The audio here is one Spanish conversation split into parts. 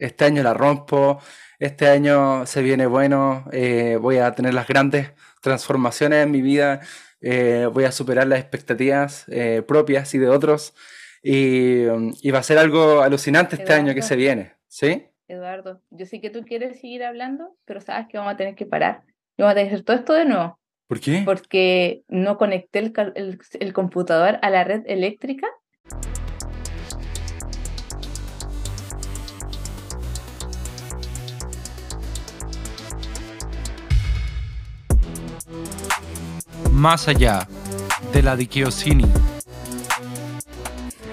este año la rompo, este año se viene bueno, eh, voy a tener las grandes transformaciones en mi vida, eh, voy a superar las expectativas eh, propias y de otros, y, va a ser algo alucinante este año que se viene, ¿sí? Eduardo, yo sé que tú quieres seguir hablando, pero sabes que vamos a tener que parar. Vamos a tener que hacer todo esto de nuevo. ¿Por qué? Porque no conecté el, el computador a la red eléctrica más allá de la Dikiosini.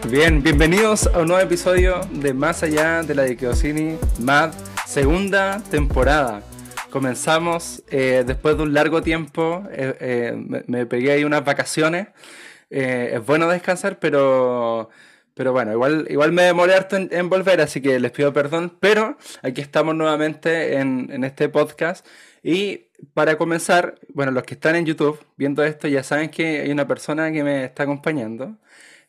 Bien, bienvenidos a un nuevo episodio de Más allá de la Dikiosini, MAD, segunda temporada. Comenzamos eh, después de un largo tiempo, eh, eh, me, pegué ahí unas vacaciones. es bueno descansar, pero, pero bueno, igual, igual me demoré harto en, volver, así que les pido perdón. Pero aquí estamos nuevamente en, en este podcast y para comenzar, bueno, los que están en YouTube viendo esto ya saben que hay una persona que me está acompañando.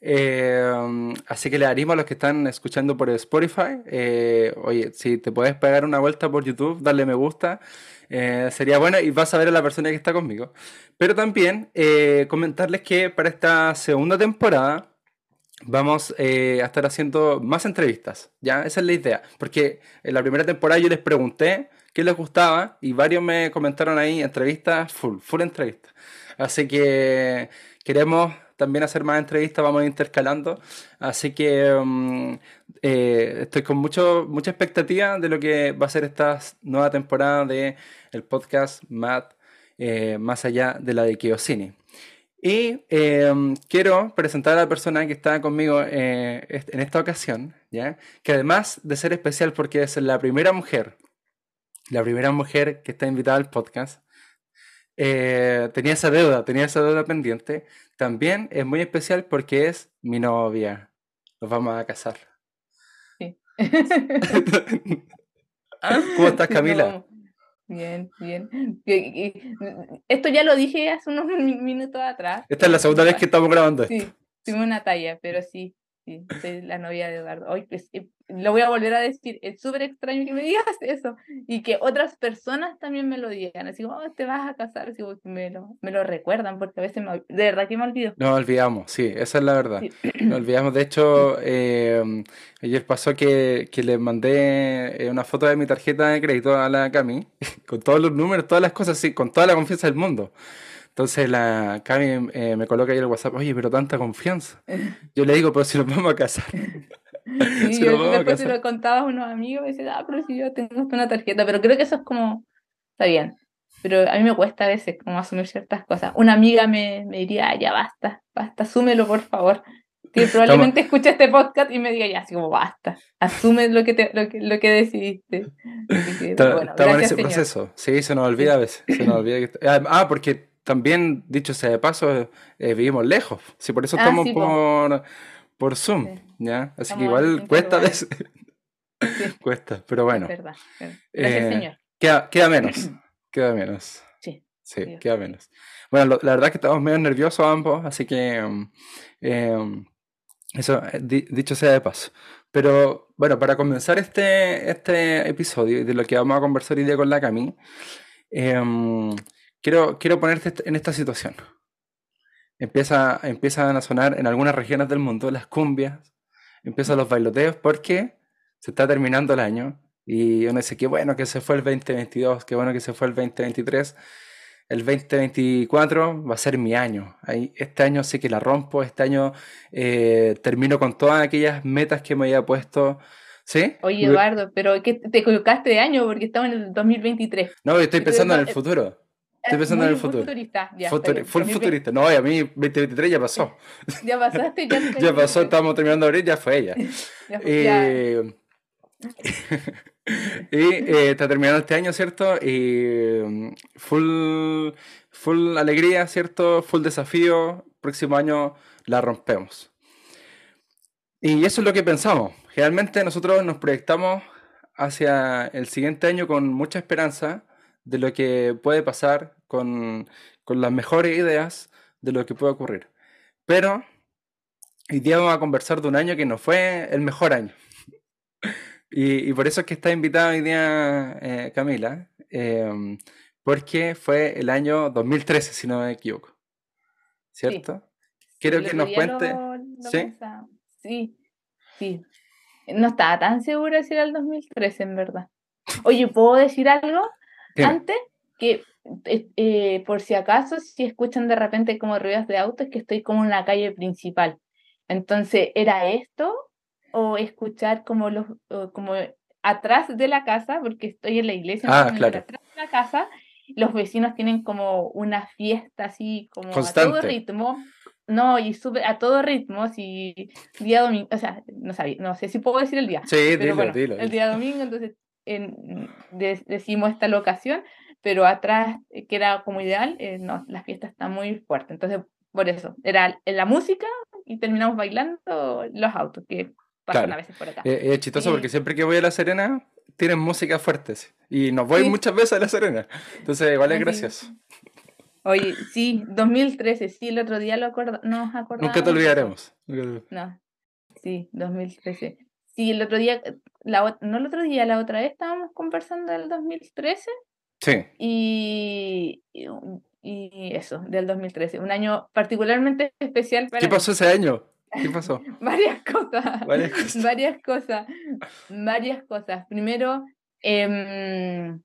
Eh, así que le animo a los que están escuchando por Spotify. Eh, oye, si te puedes pegar una vuelta por YouTube, darle me gusta, eh, sería bueno y vas a ver a la persona que está conmigo. Pero también comentarles que para esta segunda temporada vamos a estar haciendo más entrevistas. ¿ya? Esa es la idea. Porque en la primera temporada yo les pregunté qué les gustaba y varios me comentaron ahí entrevistas, full, full entrevistas. Así que queremos también hacer más entrevistas, vamos intercalando. Así que mm, eh, estoy con mucho, mucha expectativa de lo que va a ser esta nueva temporada de el podcast Matt, eh, más allá de la de Kiosini. Y em, quiero presentar a la persona que está conmigo eh, en esta ocasión, ¿ya? que además de ser especial porque es la primera mujer la primera mujer que está invitada al podcast, eh, tenía esa deuda, tenía esa deuda pendiente. También es muy especial porque es mi novia. Nos vamos a casar. Sí. ¿Cómo estás, Camila? Bien, bien. Esto ya lo dije hace unos minutos atrás. Esta es la segunda vez que estamos grabando esto. Sí, tuve una talla, pero sí, sí, soy la novia de Eduardo. Hoy, pues, eh, lo voy a volver a decir, es súper extraño que me digas eso y que otras personas también me lo digan, así como, oh, te vas a casar, así me lo, me lo recuerdan, porque a veces me, de verdad que me olvido. No, olvidamos, sí, esa es la verdad. No olvidamos, de hecho, eh, ayer pasó que, que, le mandé eh, una foto de mi tarjeta de crédito a la Cami, con todos los números, todas las cosas, sí, con toda la confianza del mundo. Entonces la Cami eh, me coloca ahí el WhatsApp, oye, pero tanta confianza. Yo le digo, pero si nos vamos a casar. Sí, yo después se lo contaba a unos amigos y decía, ah, pero si yo tengo una tarjeta, pero creo que eso es como, está bien, pero a mí me cuesta a veces como asumir ciertas cosas. Una amiga me, me diría, ah, ya basta, basta, asúmelo por favor. Que probablemente escuche este podcast y me diga, ya, así como basta, asume lo que, te, lo que, lo que decidiste. Estamos en ese proceso, sí, se nos olvida a veces. Se nos olvida que... Ah, ah, porque también, dicho sea de paso, eh, vivimos lejos, sí, por eso ah, estamos por por Zoom, ¿ya? Así que igual cuesta cuesta, pero bueno. verdad. Gracias, eh, señor. Queda, queda, menos, queda menos. Sí. Sí, queda menos. Bueno, la verdad es que estamos medio nerviosos ambos, así que um, em, eso, eh, dicho sea de paso. Pero bueno, para comenzar este, este episodio de lo que vamos a conversar hoy día con la Cami, em, quiero, quiero ponerte en esta situación empieza, empiezan a sonar en algunas regiones del mundo las cumbias, empiezan los bailoteos porque se está terminando el año y uno dice que bueno que se fue el 2022, qué bueno que se fue el 2023. El 2024 va a ser mi año. Este año sí que la rompo, este año eh, termino con todas aquellas metas que me había puesto. ¿Sí? Oye, Eduardo, pero ¿qué te colocaste de año porque estamos en el 2023. No, estoy pensando en el futuro. Estoy pensando en el futuro. Futurista, ya, full futurista. No, y a mí 2023 ya pasó. Ya pasaste, ya. ya pasó, estamos terminando de abrir, ya fue ella. y eh, está terminando este año, ¿cierto? Y mm, full, full alegría, ¿cierto? Full desafío. Próximo año la rompemos. Y eso es lo que pensamos. Generalmente nosotros nos proyectamos hacia el siguiente año con mucha esperanza de lo que puede pasar con, las mejores ideas de lo que puede ocurrir. Pero hoy día vamos a conversar de un año que no fue el mejor año. Y, por eso es que está invitada hoy día eh, Camila, em, porque fue el año 2013, si no me equivoco. ¿Cierto? Quiero que nos cuente. ¿Sí? sí, sí. No estaba tan segura si era el 2013, en verdad. Oye, ¿puedo decir algo antes? Que eh, eh, por si acaso, si escuchan de repente como ruidos de autos, que estoy como en la calle principal. Entonces, ¿era esto? ¿O escuchar como los como atrás de la casa? Porque estoy en la iglesia, ah, claro. atrás de la casa, los vecinos tienen como una fiesta así, como a todo ritmo. No, y sube a todo ritmo, si día domingo, o sea, no, sabía, no sé si puedo decir el día. Sí, pero bueno, El día domingo, entonces decimos esta locación, pero atrás, eh, que era como ideal, eh, no, la fiesta está muy fuerte. Entonces, por eso, era la música y terminamos bailando los autos, que pasan a veces por acá. Eh, es chistoso porque siempre que voy a La Serena, tienen música fuerte. Y nos voy muchas veces a La Serena. Entonces, igual es gracioso. Oye, sí, 2013, sí, el otro día lo acorda nos acordamos. Nunca te olvidaremos. No, sí, 2013. Sí, el otro día, la, no el otro día, la otra vez estábamos conversando del 2013 Sí. Y, y, eso, del 2013. Un año particularmente especial para... ¿Qué pasó ese año? ¿Qué pasó? varias cosas. Varias cosas. varias cosas. Varias cosas. Primero, em,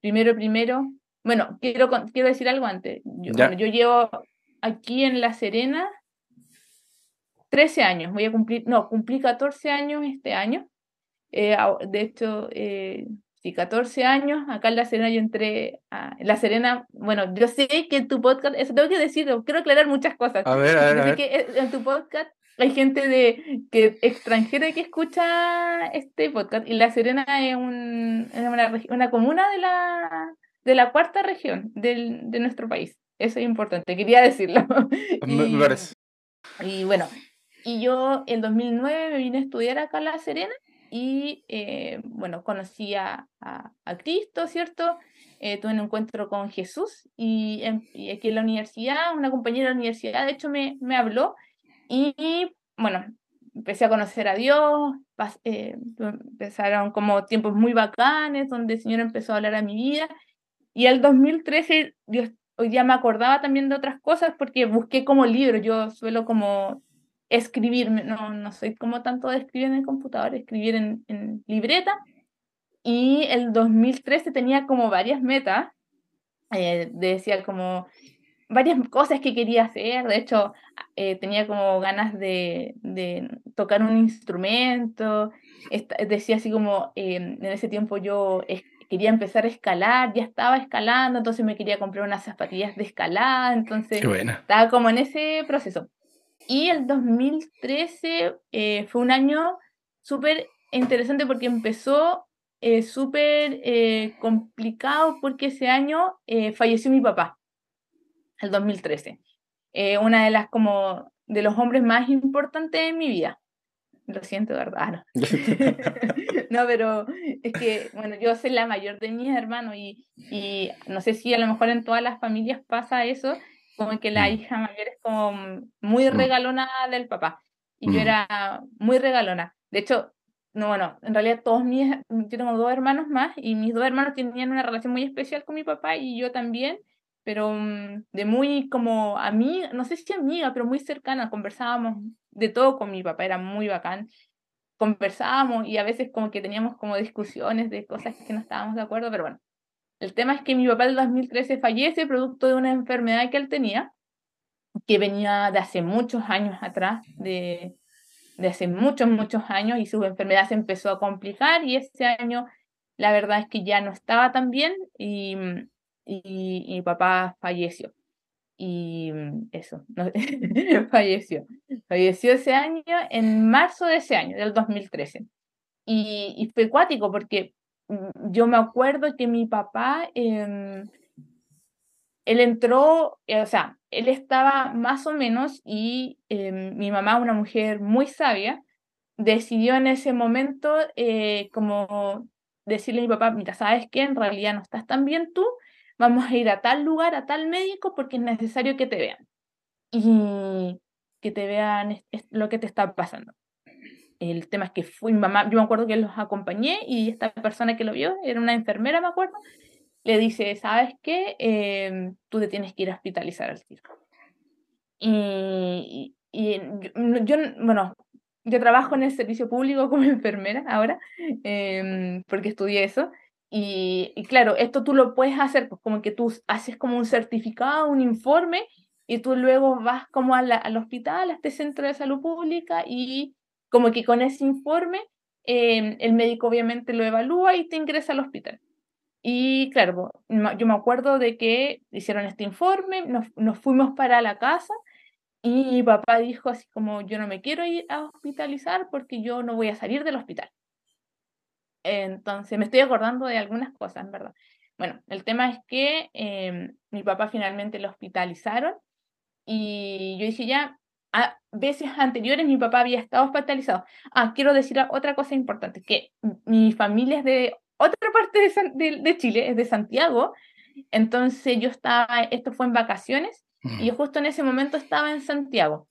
primero, primero. Bueno, quiero, quiero decir algo antes. Yo, yo llevo aquí en La Serena 13 años. Voy a cumplir, no, cumplí 14 años este año. Eh, de hecho, eh, sí, 14 años, acá en La Serena yo entré a La Serena, bueno, yo sé que en tu podcast, eso tengo que decirlo, quiero aclarar muchas cosas. A ver, a ver. Sé que en tu podcast hay gente de que extranjera que escucha este podcast y La Serena es, un, una, una, comuna de la, de la cuarta región del, de nuestro país. Eso es importante, quería decirlo. y, parece. y bueno, y yo en 2009 me vine a estudiar acá a La Serena y eh, bueno, conocí a, a, Cristo, ¿cierto? Eh, tuve un encuentro con Jesús y, aquí en la universidad, una compañera de la universidad, de hecho, me, me habló y, bueno, empecé a conocer a Dios, eh, empezaron como tiempos muy bacanes donde el Señor empezó a hablar a mi vida y el 2013 Dios, día me acordaba también de otras cosas porque busqué como libro, yo suelo como escribir, no, no soy como tanto de escribir en el computador, escribir en, en libreta. Y el 2013 tenía como varias metas, eh, decía como varias cosas que quería hacer, de hecho eh, tenía como ganas de, de, tocar un instrumento, decía así como eh, en ese tiempo yo quería empezar a escalar, ya estaba escalando, entonces me quería comprar unas zapatillas de escalada, entonces estaba como en ese proceso. Y el 2013 eh, fue un año súper interesante porque empezó eh, súper eh, complicado porque ese año falleció mi papá, el 2013. una de las como de los hombres más importantes de mi vida. Lo siento, ¿verdad? No. no, pero es que, bueno, yo soy la mayor de mis hermanos y, y no sé si a lo mejor en todas las familias pasa eso, como que la mm. hija mayor es como muy mm. regalona del papá. Y yo mm. era muy regalona. De hecho, no, bueno, en realidad todos mis, yo tengo dos hermanos más y mis dos hermanos tenían una relación muy especial con mi papá y yo también, pero de muy como amiga, no sé si amiga, pero muy cercana, conversábamos de todo con mi papá, era muy bacán. Conversábamos y a veces como que teníamos como discusiones de cosas que no estábamos de acuerdo, pero bueno, el tema es que mi papá en 2013 fallece producto de una enfermedad que él tenía, que venía de hace muchos años atrás, de, de hace muchos, muchos años, y su enfermedad se empezó a complicar y ese año la verdad es que ya no estaba tan bien y, y, mi papá falleció. Y eso, falleció. Falleció ese año, en marzo de ese año, del 2013. Y, y fue cuático porque yo me acuerdo que mi papá, em, él entró, eh, o sea, él estaba más o menos y em, mi mamá, una mujer muy sabia, decidió en ese momento eh, como decirle a mi papá, mira, ¿sabes qué? En realidad no estás tan bien tú, vamos a ir a tal lugar, a tal médico, porque es necesario que te vean y que te vean lo que te está pasando. El tema es que fui mi mamá, yo me acuerdo que los acompañé y esta persona que lo vio, era una enfermera, me acuerdo, le dice, ¿sabes qué? Em, tú te tienes que ir a hospitalizar al circo. Y, y, yo, bueno, yo trabajo en el servicio público como enfermera ahora, em, porque estudié eso. Y, y, claro, esto tú lo puedes hacer, pues como que tú haces como un certificado, un informe, y tú luego vas como al hospital, a este centro de salud pública, y como que con ese informe em, el médico obviamente lo evalúa y te ingresa al hospital. Y claro, yo me acuerdo de que hicieron este informe, nos, nos fuimos para la casa y mi papá dijo así como, yo no me quiero ir a hospitalizar porque yo no voy a salir del hospital. Entonces, me estoy acordando de algunas cosas, verdad. Bueno, el tema es que em, mi papá finalmente lo hospitalizaron y yo dije, ya, a veces anteriores mi papá había estado hospitalizado. Ah, quiero decir otra cosa importante, que mi familia es de otra parte de, de, Chile, es de Santiago, entonces yo estaba, esto fue en vacaciones, y yo justo en ese momento estaba en Santiago.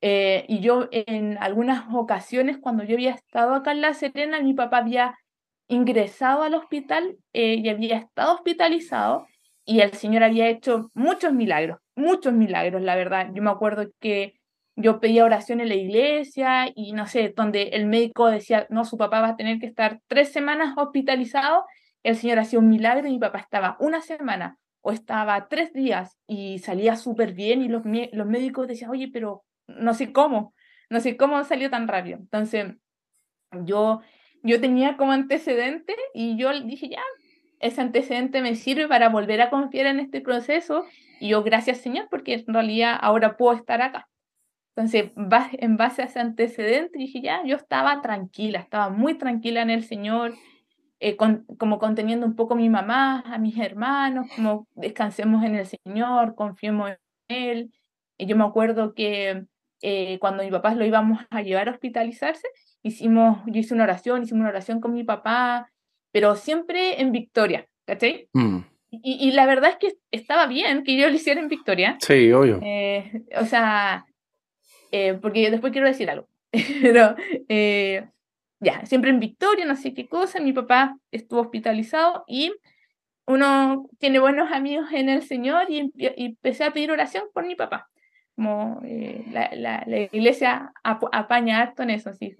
Eh, y yo en algunas ocasiones, cuando yo había estado acá en La Serena, mi papá había ingresado al hospital eh, y había estado hospitalizado y el Señor había hecho muchos milagros, muchos milagros, la verdad. Yo me acuerdo que yo pedía oración en la iglesia y no sé, donde el médico decía, no, su papá va a tener que estar tres semanas hospitalizado, el Señor hacía un milagro y mi papá estaba una semana o estaba tres días y salía súper bien y los, los médicos decían, oye, pero no sé cómo, no sé cómo salió tan rápido. Entonces, yo, yo tenía como antecedente y yo dije, ya, ese antecedente me sirve para volver a confiar en este proceso y yo, gracias Señor, porque en realidad ahora puedo estar acá. Entonces, en base a ese antecedente, dije, ya, yo estaba tranquila, estaba muy tranquila en el Señor, eh, como conteniendo un poco a mi mamá, a mis hermanos, como descansemos en el Señor, confiemos en Él. Y yo me acuerdo que eh, cuando mi papá lo íbamos a llevar a hospitalizarse, hicimos, yo hice una oración, hicimos una oración con mi papá, pero siempre en victoria, ¿cachai? Mm. Y, y, la verdad es que estaba bien que yo lo hiciera en victoria. Sí, obvio. Eh, o sea, eh, porque después quiero decir algo. Pero eh, ya, siempre en Victoria, no sé qué cosa, mi papá estuvo hospitalizado y uno tiene buenos amigos en el Señor y, empecé a pedir oración por mi papá. Como eh, la, la, la, iglesia apaña harto en eso, así,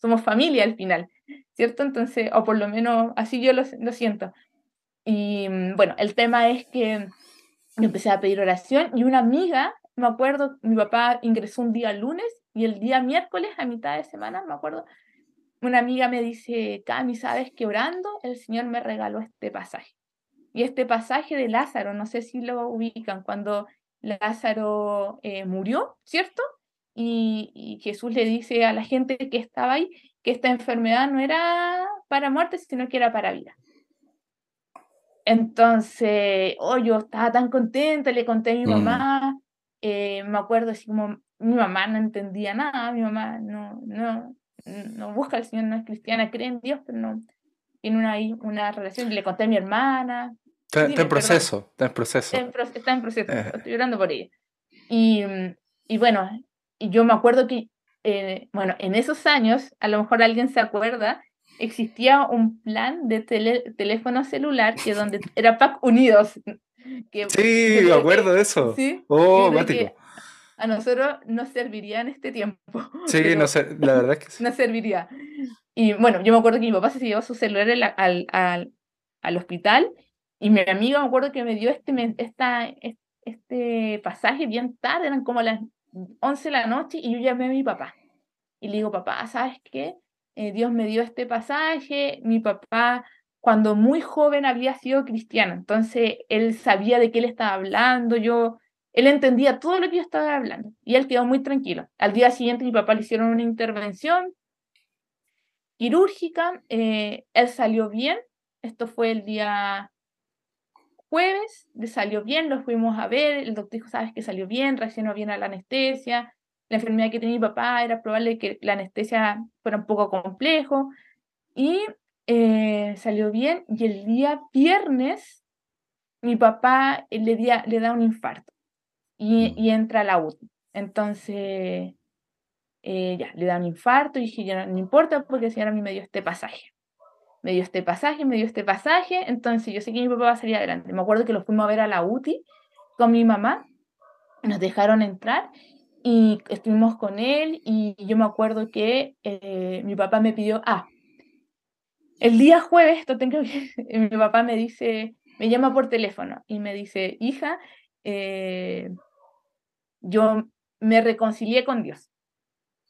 somos familia al final, ¿cierto? Entonces, o por lo menos así yo lo, lo siento. Y mm, bueno, el tema es que empecé a pedir oración y una amiga me acuerdo, mi papá ingresó un día lunes y el día miércoles, a mitad de semana, me acuerdo, una amiga me dice, Cami, ¿sabes que orando el Señor me regaló este pasaje? Y este pasaje de Lázaro, no sé si lo ubican, cuando Lázaro eh, murió, ¿cierto? Y, y, Jesús le dice a la gente que estaba ahí que esta enfermedad no era para muerte, sino que era para vida. Entonces, oh, yo estaba tan contenta, le conté a mi mm. mamá, eh, me acuerdo así como mi mamá no entendía nada, mi mamá no, no, no busca al Señor, no es cristiana, cree en Dios, pero no tiene una, una relación. Le conté a mi hermana. Está, en proceso, está en proceso. Está en, proceso, eh. estoy llorando por ella. Y, y bueno, yo me acuerdo que, eh, bueno, en esos años, a lo mejor alguien se acuerda, existía un plan de teléfono celular que donde era Pack Unidos sí, me acuerdo de eso. Sí. Oh, A nosotros nos serviría en este tiempo. Sí, no sé, la verdad es que sí. Nos serviría. Y bueno, yo me acuerdo que mi papá se llevó su celular al, al, al, hospital y mi amigo me acuerdo que me dio este, esta, este pasaje bien tarde, eran como las 11 de la noche y yo llamé a mi papá. Y le digo, papá, ¿sabes qué? Eh, Dios me dio este pasaje, mi papá cuando muy joven había sido cristiano, entonces él sabía de qué él estaba hablando, yo, él entendía todo lo que yo estaba hablando y él quedó muy tranquilo. Al día siguiente mi papá le hicieron una intervención quirúrgica, eh, él salió bien, esto fue el día jueves, le salió bien, lo fuimos a ver, el doctor dijo, sabes que salió bien, recién no viene la anestesia, la enfermedad que tenía mi papá era probable que la anestesia fuera un poco complejo y eh, salió bien y el día viernes mi papá le, le da un infarto y, mm. y entra a la UTI. Entonces, eh, ya, le da un infarto y dije, ya no, importa porque el Señor a mí me dio este pasaje. Me dio este pasaje, me dio este pasaje, entonces yo sé que mi papá va a salir adelante. Me acuerdo que lo fuimos a ver a la UTI con mi mamá, nos dejaron entrar y estuvimos con él y yo me acuerdo que eh, mi papá me pidió, ah, el día jueves, tengo que, mi papá me dice, me llama por teléfono y me dice, hija, eh, yo me reconcilié con Dios.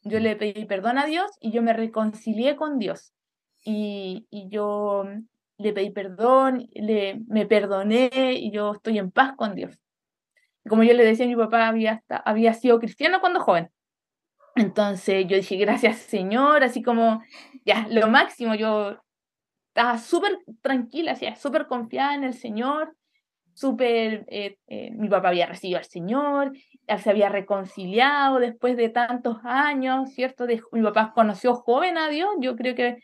Yo le pedí perdón a Dios y yo me reconcilié con Dios. Y, y yo le pedí perdón, le, me perdoné y yo estoy en paz con Dios. Como yo le decía, mi papá había, había sido cristiano cuando joven. Entonces yo dije, gracias Señor, así como, ya, lo máximo, yo estaba súper tranquila, súper confiada en el Señor, súper, eh, eh, mi papá había recibido al Señor, se había reconciliado después de tantos años, ¿cierto? mi papá conoció joven a Dios, yo creo que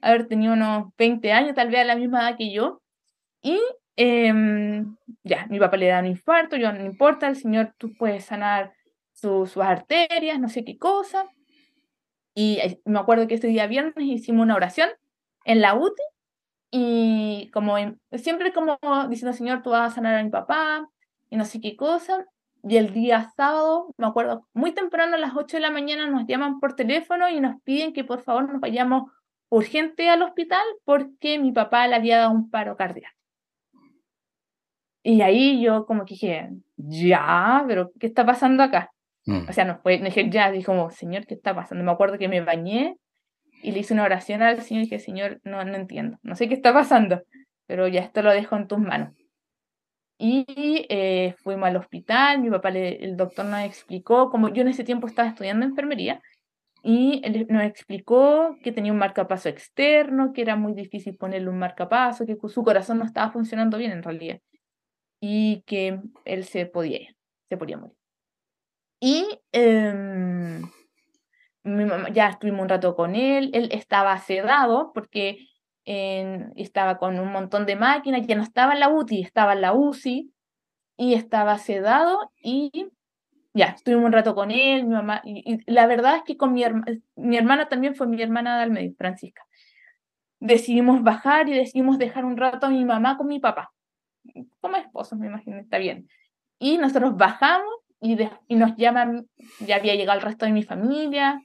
haber tenido unos 20 años, tal vez a la misma edad que yo, y em, ya, mi papá le da un infarto, yo no importa, el Señor, tú puedes sanar sus arterias, no sé qué cosa, y eh, me acuerdo que ese día viernes hicimos una oración en la UTI y como siempre como diciendo, Señor, tú vas a sanar a mi papá y no sé qué cosa. Y el día sábado, me acuerdo, muy temprano a las 8 de la mañana nos llaman por teléfono y nos piden que por favor nos vayamos urgente al hospital porque mi papá le había dado un paro cardíaco. Y ahí yo como que dije, ya, pero ¿qué está pasando acá? Mm. O sea, no fue, dije, ya, dije como, Señor, ¿qué está pasando? Me acuerdo que me bañé y le hice una oración al Señor y dije, Señor, no, no entiendo, no sé qué está pasando, pero ya esto lo dejo en tus manos. Y eh, fuimos al hospital, mi papá, el doctor nos explicó, como yo en ese tiempo estaba estudiando enfermería, y él nos explicó que tenía un marcapaso externo, que era muy difícil ponerle un marcapaso, que su corazón no estaba funcionando bien en realidad, y que él se podía, se podía morir. Y em, ya estuvimos un rato con él, él estaba sedado porque estaba con un montón de máquinas, ya no estaba en la UTI, estaba en la UCI y estaba sedado y ya, estuvimos un rato con él, mi mamá, y, la verdad es que con mi, mi hermana también fue mi hermana del medio, Francisca. Decidimos bajar y decidimos dejar un rato a mi mamá con mi papá, como esposos, me imagino, está bien. Y nosotros bajamos y, y nos llaman, ya había llegado el resto de mi familia,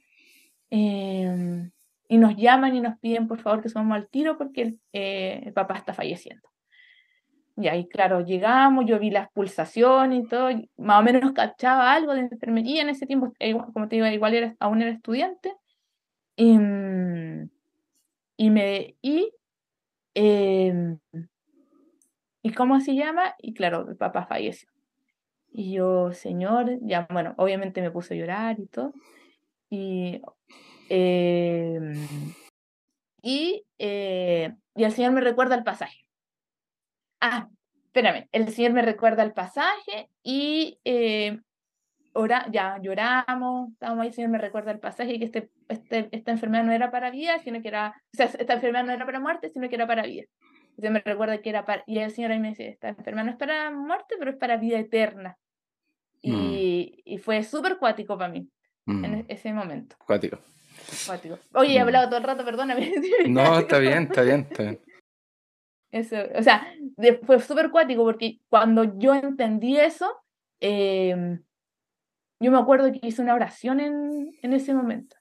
Em, y nos llaman y nos piden por favor que subamos al tiro porque el, eh, papá está falleciendo. Y ahí, claro, llegamos, yo vi las pulsaciones y todo, más o menos cachaba algo de enfermería en ese tiempo, eh, como te digo, igual era, aún era estudiante. Y, mm, y me, y, em, ¿y cómo se llama? Y claro, el papá falleció. Y yo, señor, ya, bueno, obviamente me puse a llorar y todo. Y, em, y, eh, y el Señor me recuerda el pasaje. Ah, espérame, el Señor me recuerda el pasaje y eh, ya lloramos, estábamos ahí, el Señor me recuerda el pasaje que este, este, esta enfermedad no era para vida, sino que era, o sea, esta enfermedad no era para muerte, sino que era para vida. Entonces me recuerda que era para, y el Señor ahí me dice, esta enfermedad no es para muerte, pero es para vida eterna. Mm. Y, y fue súper cuático para mí en mm. e-, ese momento. Cuático. Oye, he hablado todo el rato, perdóname. No, está bien, está bien, está bien. Eso, o sea, fue súper cuático porque cuando yo entendí eso, em, yo me acuerdo que hice una oración en, en ese momento.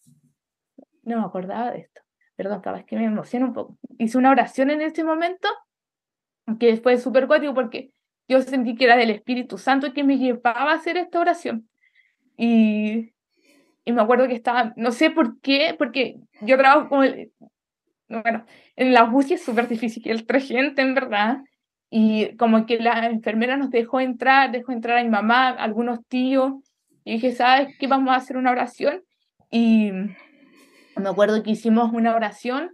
No me acordaba de esto. Perdón, cada vez que me emociona un poco. Hice una oración en ese momento que fue súper cuático porque yo sentí que era del Espíritu Santo que me llevaba a hacer esta oración. Y y me acuerdo que estaba, no sé por qué, porque yo trabajo como, el, bueno, en la UCI es súper difícil que entre gente, en verdad, y como que la enfermera nos dejó entrar, dejó entrar a mi mamá, algunos tíos, y dije, ¿sabes qué? Vamos a hacer una oración, y me acuerdo que hicimos una oración,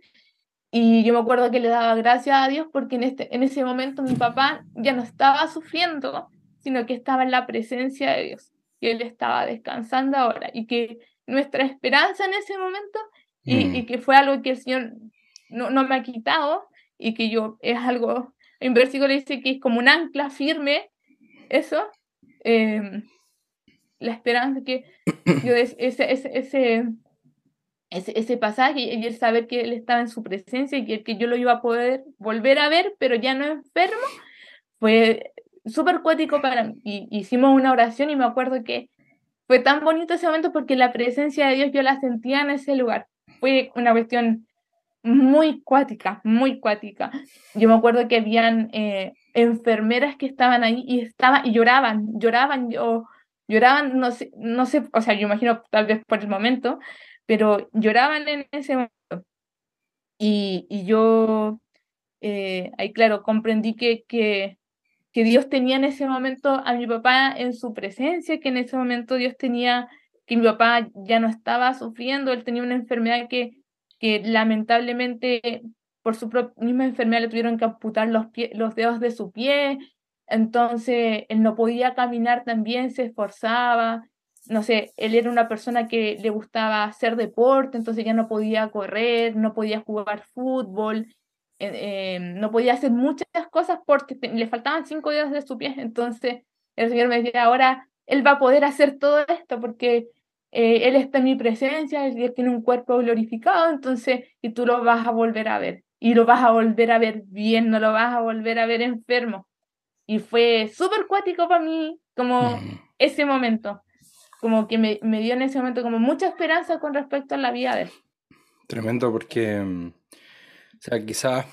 y yo me acuerdo que le daba gracias a Dios porque en, este, en ese momento mi papá ya no estaba sufriendo, sino que estaba en la presencia de Dios que él estaba descansando ahora y que nuestra esperanza en ese momento y, mm. que fue algo que el Señor no, no, me ha quitado y que yo es algo, en versículo dice que es como un ancla firme, eso. Em, la esperanza que yo ese, ese, ese, ese, ese pasaje y el saber que él estaba en su presencia y que, que yo lo iba a poder volver a ver, pero ya no enfermo, fue súper cuático para mí. Y, hicimos una oración y me acuerdo que fue tan bonito ese momento porque la presencia de Dios yo la sentía en ese lugar. Fue una cuestión muy cuática, muy cuática. Yo me acuerdo que habían eh, enfermeras que estaban ahí y estaban y lloraban, lloraban, yo, lloraban, no sé, no sé, o sea, yo imagino tal vez por el momento, pero lloraban en ese momento. Y, y yo eh, ahí, claro, comprendí que, que, que Dios tenía en ese momento a mi papá en su presencia, que en ese momento Dios tenía, que mi papá ya no estaba sufriendo, él tenía una enfermedad que, que lamentablemente por su misma enfermedad le tuvieron que amputar los, los dedos de su pie, entonces él no podía caminar también, se esforzaba, no sé, él era una persona que le gustaba hacer deporte, entonces ya no podía correr, no podía jugar fútbol, eh, eh, no podía hacer muchas cosas porque le faltaban cinco dedos de su pie, entonces el Señor me decía, ahora él va a poder hacer todo esto porque eh, Él está en mi presencia, Él tiene un cuerpo glorificado, entonces, y tú lo vas a volver a ver y lo vas a volver a ver bien, no lo vas a volver a ver enfermo. Y fue súper cuático para mí, como ese momento, como que me, me, dio en ese momento como mucha esperanza con respecto a la vida de él. Tremendo, porque, mm, o sea, quizás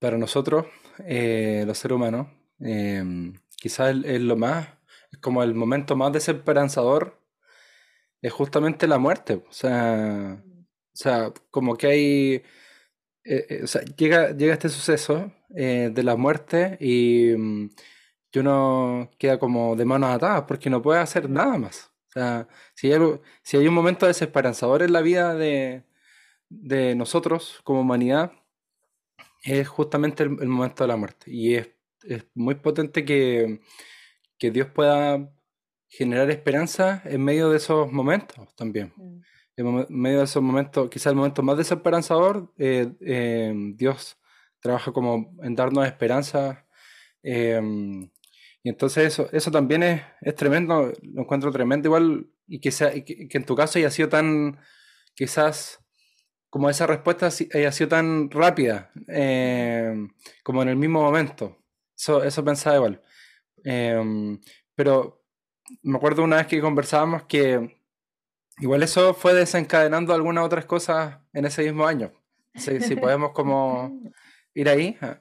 para nosotros, eh, los seres humanos, eh, quizás es lo más, como el momento más desesperanzador, es justamente la muerte. O sea, o sea como que hay eh, o sea, llega, llega este suceso de la muerte y, mm, uno queda como de manos atadas porque no puede hacer nada más. O sea, si si hay un momento desesperanzador en la vida de, de nosotros como humanidad, es justamente el, momento de la muerte. Y es, es muy potente que, que, Dios pueda generar esperanza en medio de esos momentos también. Mm en medio de esos momentos, quizás el momento más desesperanzador, eh, eh, Dios trabaja como en darnos esperanza. Em, y entonces eso, eso también es, es, tremendo, lo encuentro tremendo igual, y que, sea, que, en tu caso haya sido tan, quizás, como esa respuesta haya sido tan rápida, em, como en el mismo momento. Eso, eso pensaba igual. Em, pero me acuerdo una vez que conversábamos que Igual eso fue desencadenando algunas otras cosas en ese mismo año. Si, si podemos como ir ahí. Ah,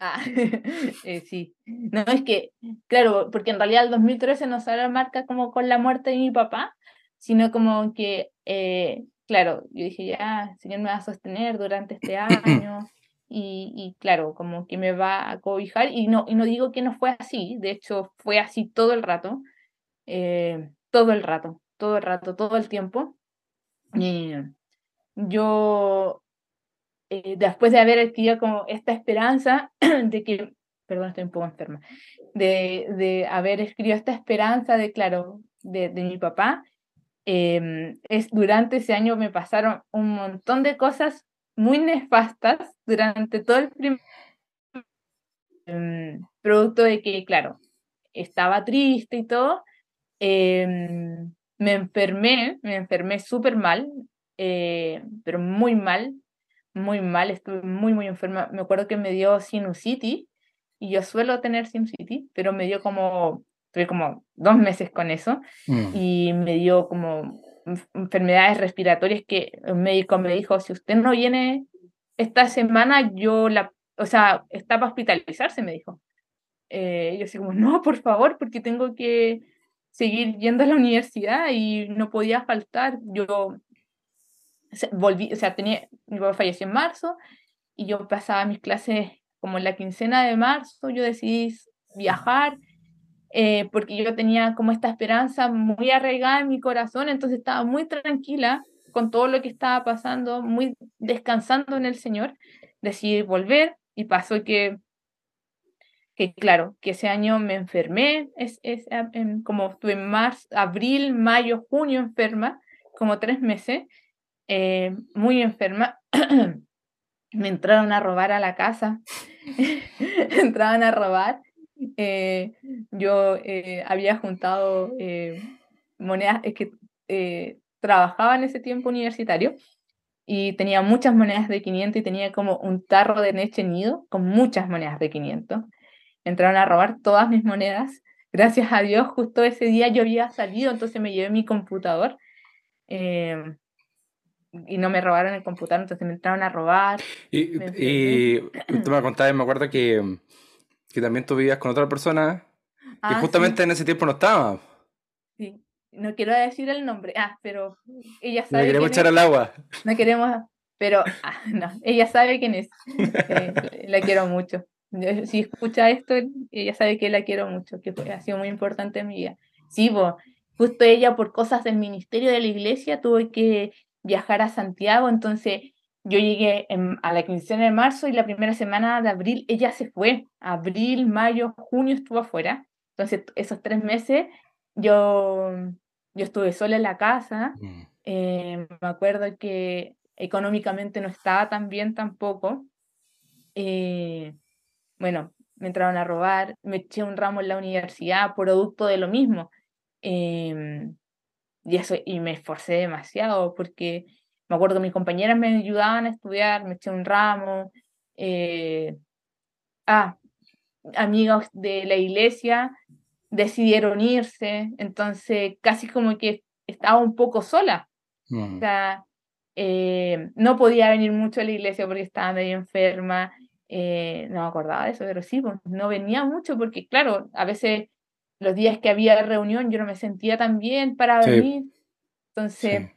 ah eh, sí. No, es que, claro, porque en realidad el 2013 no se marca como con la muerte de mi papá, sino como que, eh, claro, yo dije, ya, el Señor me va a sostener durante este año. Y, y, claro, como que me va a cobijar. Y no, y no digo que no fue así, de hecho fue así todo el rato. Eh, todo el rato todo el rato, todo el tiempo. Y yo, eh, después de haber adquirido como esta esperanza de que, perdón, estoy un poco enferma, de, de haber escrito esta esperanza de, claro, de, de mi papá, em, es, durante ese año me pasaron un montón de cosas muy nefastas durante todo el primer em, producto de que, claro, estaba triste y todo, eh, me enfermé, me enfermé súper mal, eh, pero muy mal, muy mal, estuve muy, muy enferma. Me acuerdo que me dio sinusitis, y yo suelo tener sinusitis, pero me dio como, tuve como dos meses con eso, mm. y me dio como enfermedades respiratorias que el médico me dijo, si usted no viene esta semana, yo la, o sea, está para hospitalizarse, me dijo. Eh, yo así como, no, por favor, porque tengo que seguir yendo a la universidad y no podía faltar. Yo volví, o sea, tenía, mi papá falleció en marzo y yo pasaba mis clases como en la quincena de marzo, yo decidí viajar eh, porque yo tenía como esta esperanza muy arraigada en mi corazón, entonces estaba muy tranquila con todo lo que estaba pasando, muy descansando en el Señor, decidí volver y pasó que que claro, que ese año me enfermé, es, es como estuve en marzo, abril, mayo, junio enferma, como tres meses, eh, muy enferma. me entraron a robar a la casa, entraban a robar eh, yo eh, había juntado eh, monedas, es que trabajaba en ese tiempo universitario y tenía muchas monedas de 500 y tenía como un tarro de leche nido con muchas monedas de 500. Entraron a robar todas mis monedas. Gracias a Dios, justo ese día yo había salido, entonces me llevé mi computador y no me robaron el computador, entonces me entraron a robar. Y, y tú me contabas, me acuerdo que, que también tú vivías con otra persona que ah, justamente en ese tiempo no estaba. Sí, no quiero decir el nombre, ah, pero ella sabe. No queremos echar al agua. No queremos, pero ah, no, ella sabe quién es. Eh, la quiero mucho. Si escucha esto, ella sabe que la quiero mucho, que ha sido muy importante en mi vida. Sí, vos, justo ella por cosas del ministerio de la iglesia tuvo que viajar a Santiago, entonces yo llegué a la quincena de marzo y la primera semana de abril ella se fue. Abril, mayo, junio estuvo afuera. Entonces esos tres meses yo, yo estuve sola en la casa. Mm. Eh, me acuerdo que económicamente no estaba tan bien tampoco. Eh, bueno, me entraron a robar, me eché un ramo en la universidad, producto de lo mismo. Em, y eso, y me esforcé demasiado porque me acuerdo que mis compañeras me ayudaban a estudiar, me eché un ramo. Eh, ah, amigos de la iglesia decidieron irse, entonces casi como que estaba un poco sola. O mm. sea, eh, no podía venir mucho a la iglesia porque estaba medio enferma. Eh, no me acordaba de eso, pero sí, pues, no venía mucho porque, claro, a veces los días que había reunión yo no me sentía tan bien para venir. Entonces,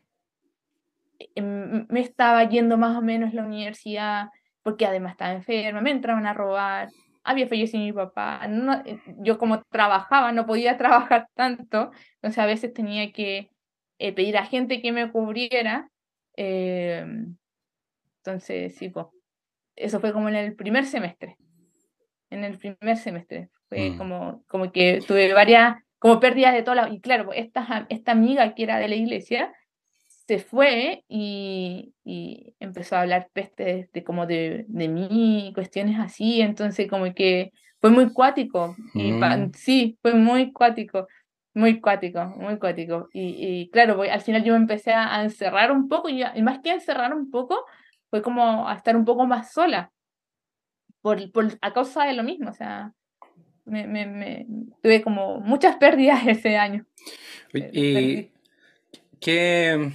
me estaba yendo más o menos la universidad porque además estaba enferma, me entraban a robar, había fallecido mi papá. No, eh, yo como trabajaba, no podía trabajar tanto, entonces a veces tenía que eh, pedir a gente que me cubriera. Em, entonces, sí, pues, eso fue como en el primer semestre. En el primer semestre. Fue mm. como, como que tuve varias, como pérdidas de todas Y claro, esta, esta amiga que era de la iglesia se fue y, y empezó a hablar peste de, como de, de mí, cuestiones así. Entonces, como que fue muy cuático. Y mm. sí, fue muy cuático. Muy cuático, muy cuático. Y, y claro, al final yo me empecé a, encerrar un poco, y, y, más que a encerrar un poco, fue como a estar un poco más sola, por, por, a causa de lo mismo, o sea, me, me, tuve como muchas pérdidas ese año. ¿Y qué?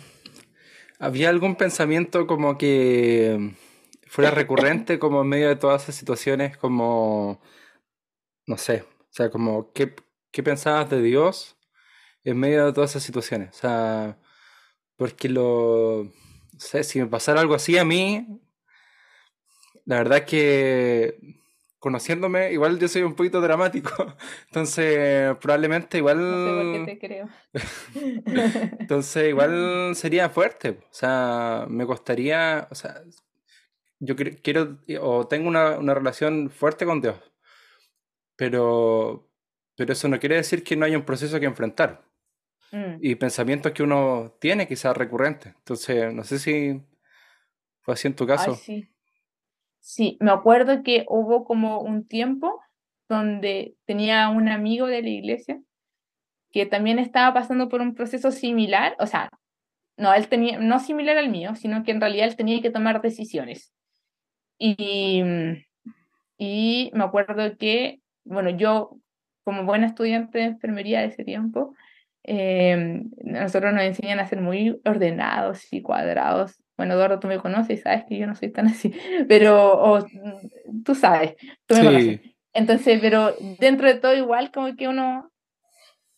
¿Había algún pensamiento como que fuera recurrente como en medio de todas esas situaciones como, no sé, o sea, como qué, qué pensabas de Dios en medio de todas esas situaciones? O sea, porque lo, no sé, si me pasara algo así a mí, la verdad es que conociéndome, igual yo soy un poquito dramático, entonces probablemente igual... No sé por qué te creo. entonces igual sería fuerte, o sea, me costaría, o sea, yo quiero o tengo una, una relación fuerte con Dios, pero, pero eso no quiere decir que no haya un proceso que enfrentar. Mm. Y pensamientos que uno tiene quizás recurrentes. Entonces, no sé si fue así en tu caso. sí. Sí, me acuerdo que hubo como un tiempo donde tenía un amigo de la iglesia que también estaba pasando por un proceso similar, o sea, no, él tenía, no similar al mío, sino que en realidad él tenía que tomar decisiones. Y, y me acuerdo que, bueno, yo como buena estudiante de enfermería de ese tiempo, eh, nosotros nos enseñan a ser muy ordenados y cuadrados bueno, Eduardo, tú me conoces, sabes que yo no soy tan así, pero tú sabes, tú me conoces. Entonces, pero dentro de todo igual como que uno,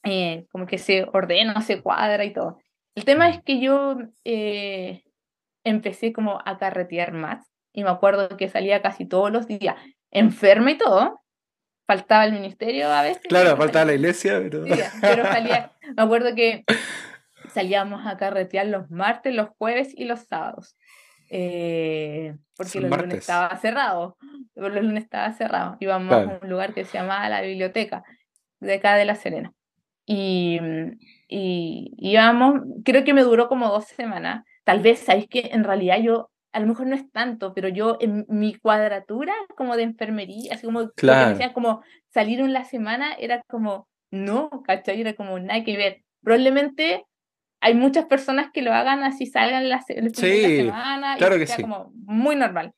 eh, como que se ordena, se cuadra y todo. El tema es que yo eh, empecé como a carretear más y me acuerdo que salía casi todos los días enferma y todo. Faltaba el ministerio a veces. Claro, faltaba la iglesia, pero... pero salía, me acuerdo que salíamos a carretear los martes, los jueves y los sábados. Eh, porque los lunes estaba cerrado. Los lunes estaba cerrado. Íbamos a un lugar que se llamaba la biblioteca, de acá de La Serena. Y, y íbamos, creo que me duró como dos semanas. Tal vez, sabéis que en realidad yo a lo mejor no es tanto, pero yo en mi cuadratura como de enfermería, así como, claro. como salir una semana, era como, no, ¿cachai? Era como nada que ver. Probablemente hay muchas personas que lo hagan así, salgan la, la semana, claro y que sea como muy normal.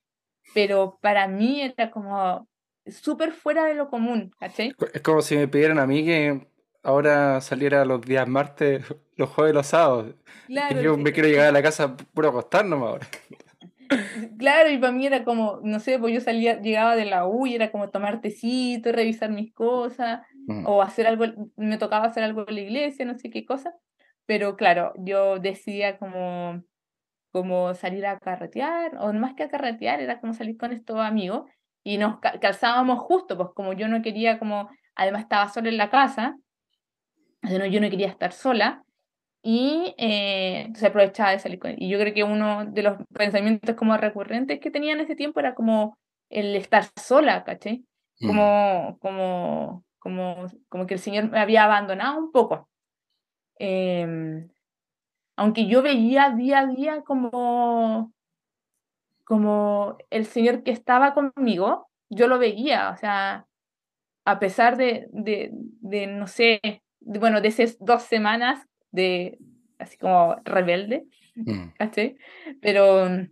Pero para mí era como súper fuera de lo común, ¿cachai? Es como si me pidieran a mí que ahora saliera los días martes, los jueves los sábados. Claro, y yo me quiero llegar a la casa puro acostarnos ahora. Claro, y para mí era como, no sé, pues yo salía, llegaba de la U y era como tomar tecito, revisar mis cosas, mm. o hacer algo, me tocaba hacer algo en la iglesia, no sé qué cosa. Pero claro, yo decía como, como salir a carretear, o más que a carretear, era como salir con estos amigos y nos calzábamos justo, pues como yo no quería, como además estaba sola en la casa, yo no quería estar sola, y eh, se aprovechaba de salir con él. Y yo creo que uno de los pensamientos como recurrentes que tenía en ese tiempo era como el estar sola, ¿caché? Mm. Como, como, como, como que el Señor me había abandonado un poco. Em, aunque yo veía día a día como, como el Señor que estaba conmigo, yo lo veía, o sea, a pesar de, de, de no sé, bueno, de esas dos semanas de así como rebelde, mm. Pero mm,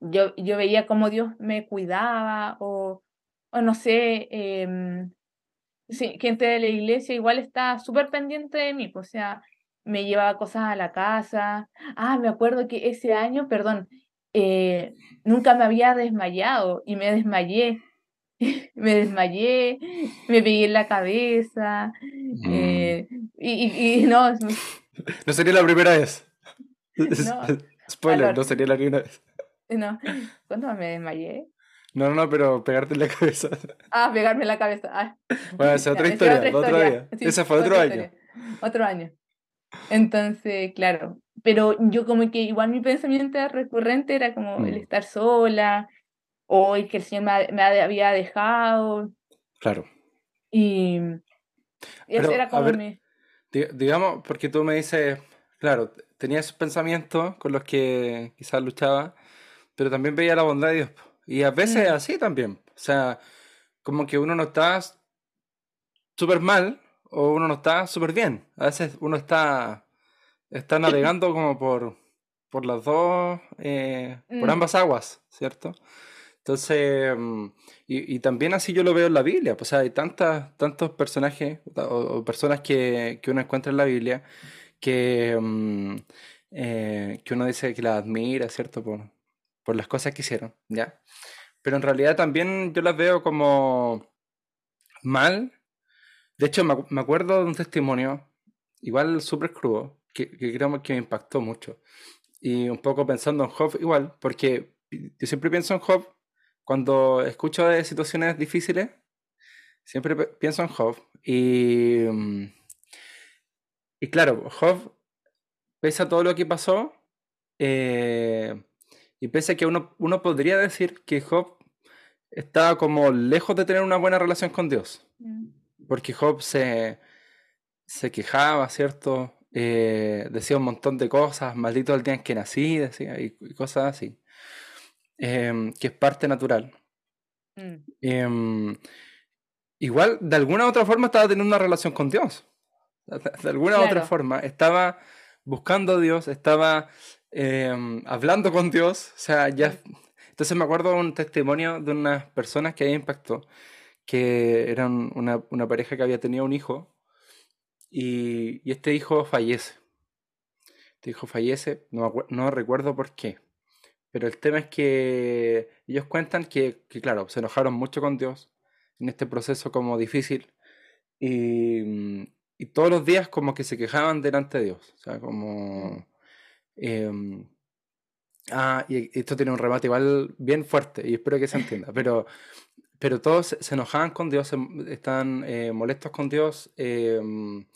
yo, yo veía cómo Dios me cuidaba o, o no sé, eh, sí, gente de la iglesia igual está súper pendiente de mí, pues, o sea, me llevaba cosas a la casa. Ah, me acuerdo que ese año, perdón, eh, nunca me había desmayado y me desmayé. me desmayé, me pegué en la cabeza, mm. eh, y, y, no. No sería la primera vez. Spoiler, no sería la primera vez. No. ¿Cuándo me desmayé? No, no, no, pero pegarte en la cabeza. Ah, pegarme en la cabeza. Ah. Bueno, esa es otra historia, otro día. Esa fue otro año. Otro año. Entonces, claro. Pero yo como que igual mi pensamiento recurrente era como el mm. estar sola, o el que el Señor me, me había dejado. Claro. Y, y eso era como mi digamos, porque tú me dices, claro, tenía esos pensamientos con los que quizás luchaba, pero también veía la bondad de Dios. Y a veces mm. así también. O sea, como que uno no está súper mal o uno no está súper bien. A veces uno está, está navegando como por, por las dos, eh, por mm. ambas aguas, ¿cierto? Entonces, mm, y, y, también así yo lo veo en la Biblia, pues hay tantas, tantos personajes o, personas que, que, uno encuentra en la Biblia que, eh, que uno dice que las admira, ¿cierto? Por, por las cosas que hicieron, ¿ya? Pero en realidad también yo las veo como mal. De hecho, me, me acuerdo de un testimonio, igual súper crudo, que, que creo que me impactó mucho. Y un poco pensando en Job igual, porque yo siempre pienso en Job cuando escucho de situaciones difíciles, siempre pienso en Job. Y, mm, y claro, Job, pese a todo lo que pasó, eh, y pese a que uno, uno podría decir que Job estaba como lejos de tener una buena relación con Dios. Mm. Porque Job se, se quejaba, ¿cierto? Eh, decía un montón de cosas, maldito el día en que nací, decía, y cosas así. Em, que es parte natural. Mm. Em, igual, de alguna u otra forma, estaba teniendo una relación con Dios. De, alguna u otra forma, estaba buscando a Dios, estaba em, hablando con Dios. O sea, ya. Mm. Entonces me acuerdo de un testimonio de unas personas que ahí impactó, que eran una, una pareja que había tenido un hijo y, y este hijo fallece. Este hijo fallece, no, no recuerdo por qué. Pero el tema es que ellos cuentan que, que, claro, se enojaron mucho con Dios en este proceso como difícil y, mm, y todos los días como que se quejaban delante de Dios. O sea, como... Em, ah, y esto tiene un remate igual bien fuerte y espero que se entienda, pero, pero todos se enojaban con Dios, estaban eh, molestos con Dios em,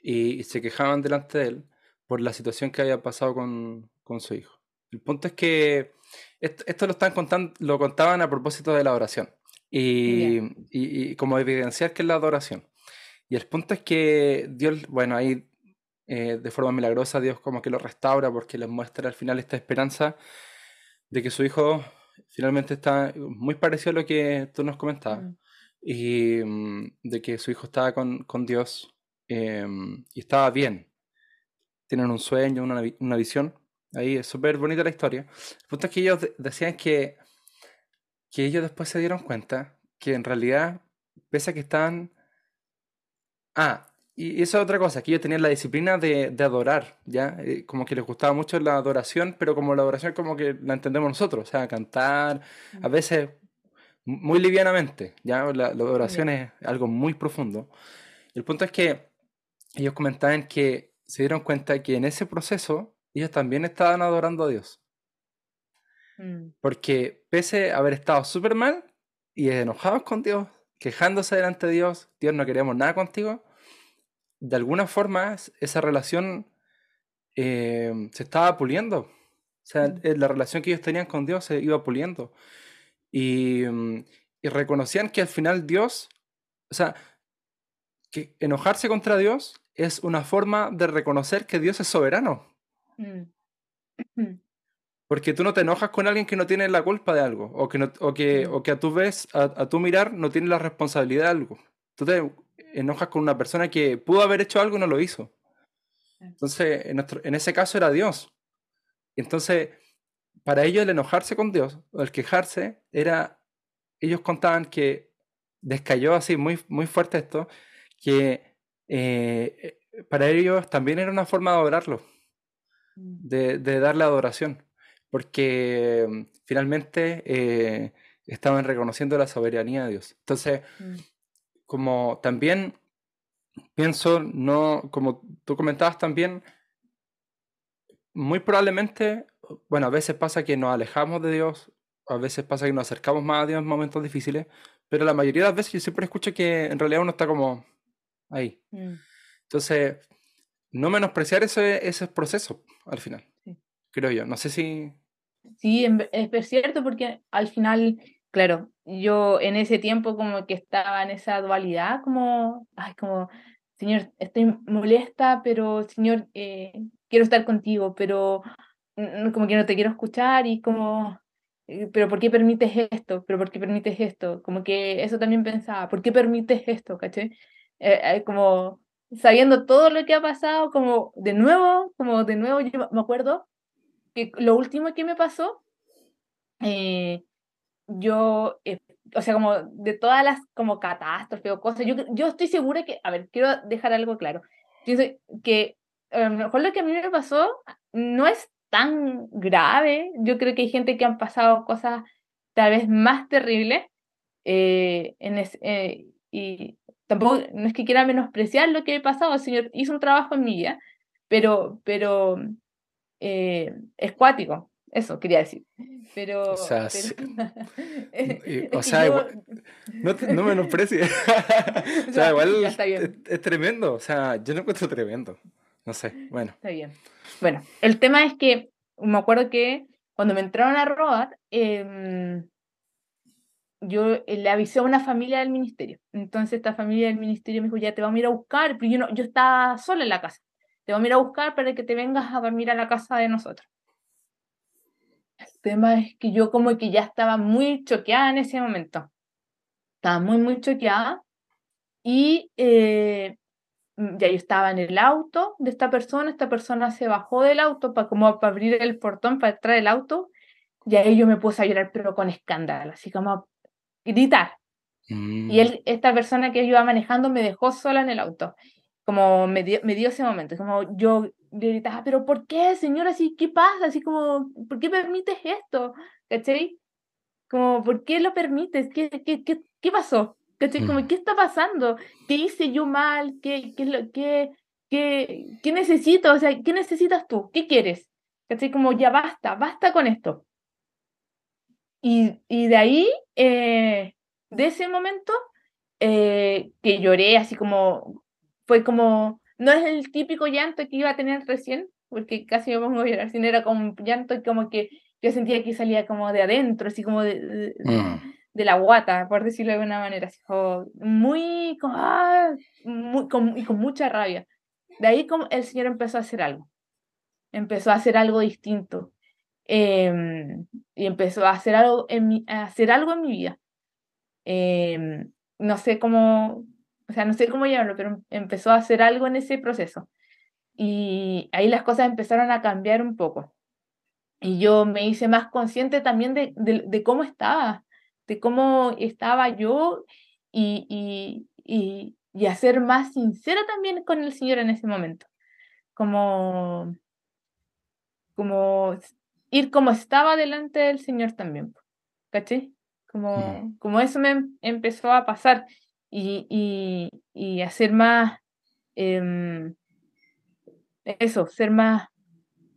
y, y, se quejaban delante de Él por la situación que había pasado con, con su hijo. El punto es que esto, lo están contando, lo contaban a propósito de la oración y, y, como evidenciar que es la adoración. Y el punto es que Dios, bueno, ahí eh, de forma milagrosa Dios como que lo restaura porque les muestra al final esta esperanza. de que su hijo finalmente está muy parecido a lo que tú nos comentabas. Mm. Y mm, de que su hijo estaba con, con Dios em, y estaba bien. Tienen un sueño, una, una visión. Ahí es súper bonita la historia. El punto es que ellos decían que, que ellos después se dieron cuenta que en realidad, pese a que estaban... Ah, y eso es otra cosa, que ellos tenían la disciplina de, de adorar, ¿ya? Eh, como que les gustaba mucho la adoración, pero como la adoración como que la entendemos nosotros, o sea, cantar, a veces muy livianamente, ¿ya? La, adoración es algo muy profundo. El punto es que ellos comentaban que se dieron cuenta que en ese proceso ellos también estaban adorando a Dios. Mm. Porque pese a haber estado súper mal y enojados con Dios, quejándose delante de Dios, Dios no queríamos nada contigo, de alguna forma esa relación eh, se estaba puliendo. O sea, mm. eh, la relación que ellos tenían con Dios se iba puliendo. Y, mm, y, reconocían que al final Dios, o sea, que enojarse contra Dios es una forma de reconocer que Dios es soberano. Mm. Porque tú no te enojas con alguien que no tiene la culpa de algo, o que, o que, o que a tu vez, a, a tu mirar, no tiene la responsabilidad de algo. Tú te enojas con una persona que pudo haber hecho algo y no lo hizo. Entonces, en, nuestro, en ese caso era Dios. Entonces, para ellos el enojarse con Dios, o el quejarse, era, ellos contaban que descayó así muy, muy fuerte esto, que eh, para ellos también era una forma de adorarlo, mm. de, de darle adoración, porque mm, finalmente eh, estaban reconociendo la soberanía de Dios. Entonces, mm como también pienso, no, como tú comentabas también, muy probablemente, bueno, a veces pasa que nos alejamos de Dios, a veces pasa que nos acercamos más a Dios en momentos difíciles, pero la mayoría de las veces yo siempre escucho que en realidad uno está como ahí. Mm. Entonces, no menospreciar ese, ese proceso al final, creo yo. No sé si... Sí, es cierto, porque al final claro, yo en ese tiempo como que estaba en esa dualidad, como, ay, como, Señor, estoy molesta, pero Señor, eh, quiero estar contigo, pero como que no te quiero escuchar y como, eh, pero ¿por qué permites esto? ¿Pero por qué permites esto? Como que eso también pensaba, ¿por qué permites esto? ¿Caché? Eh, como sabiendo todo lo que ha pasado, como de nuevo, como de nuevo, yo me acuerdo que lo último que me pasó, eh, yo, eh, o sea, como de todas las como catástrofes o cosas, yo, yo estoy segura que, a ver, quiero dejar algo claro. Que a lo mejor lo que a mí me pasó no es tan grave. Yo creo que hay gente que han pasado cosas tal vez más terribles. Eh, en eh, y tampoco, no es que quiera menospreciar lo que he pasado, el Señor hizo un trabajo en mi vida, pero, pero es cuático. Eso quería decir. Pero. O sea, o sea igual, no, no menosprecies. o sea, igual es, tremendo. O sea, yo lo encuentro tremendo. No sé, bueno. Está bien. Bueno, el tema es que me acuerdo que cuando me entraron a robar, em, yo le avisé a una familia del ministerio. Entonces, esta familia del ministerio me dijo: Ya te vamos a ir a buscar. Pero yo, no, yo estaba sola en la casa. Te vamos a ir a buscar para que te vengas a dormir a la casa de nosotros. Tema es que yo como que ya estaba muy choqueada en ese momento. Estaba muy, muy choqueada. Y eh, ya yo estaba en el auto de esta persona. Esta persona se bajó del auto para como para abrir el portón para entrar el auto. Y ahí yo me puse a llorar, pero con escándalo, así como gritar. Y mm. él, esta persona que iba manejando me dejó sola en el auto. Como me dio, me dio ese momento. Como yo le gritaba, pero ¿por qué, señora? Así, ¿qué pasa? Así como, ¿por qué permites esto? ¿Cachai? Como, ¿por qué lo permites? ¿Qué, qué, qué, qué pasó? ¿Cachai? Como, ¿qué está pasando? ¿Qué hice yo mal? ¿Qué, qué, lo, qué, qué, qué necesito? O sea, ¿qué necesitas tú? ¿Qué quieres? ¿Cachai? Como, ya basta, basta con esto. Y, y de ahí, eh, de ese momento, eh, que lloré así como, fue como, no es el típico llanto que iba a tener recién, porque casi me pongo a llorar, sino era como un llanto como que yo sentía que salía como de adentro, así como de, de, mm. la guata, por decirlo de alguna manera, así como muy, ah, muy con, y con mucha rabia. De ahí como el Señor empezó a hacer algo, empezó a hacer algo distinto. em, y empezó a hacer algo en mi, a hacer algo en mi vida. Em, no sé cómo, o sea, no sé cómo llamarlo, pero empezó a hacer algo en ese proceso. Y ahí las cosas empezaron a cambiar un poco. Y yo me hice más consciente también de, de, cómo estaba, de cómo estaba yo y, y, y, y a ser más sincera también con el Señor en ese momento. Como, como ir como estaba delante del Señor también. ¿Caché? Como, como eso me em, empezó a pasar y, y, y hacer más, em, eso, ser más,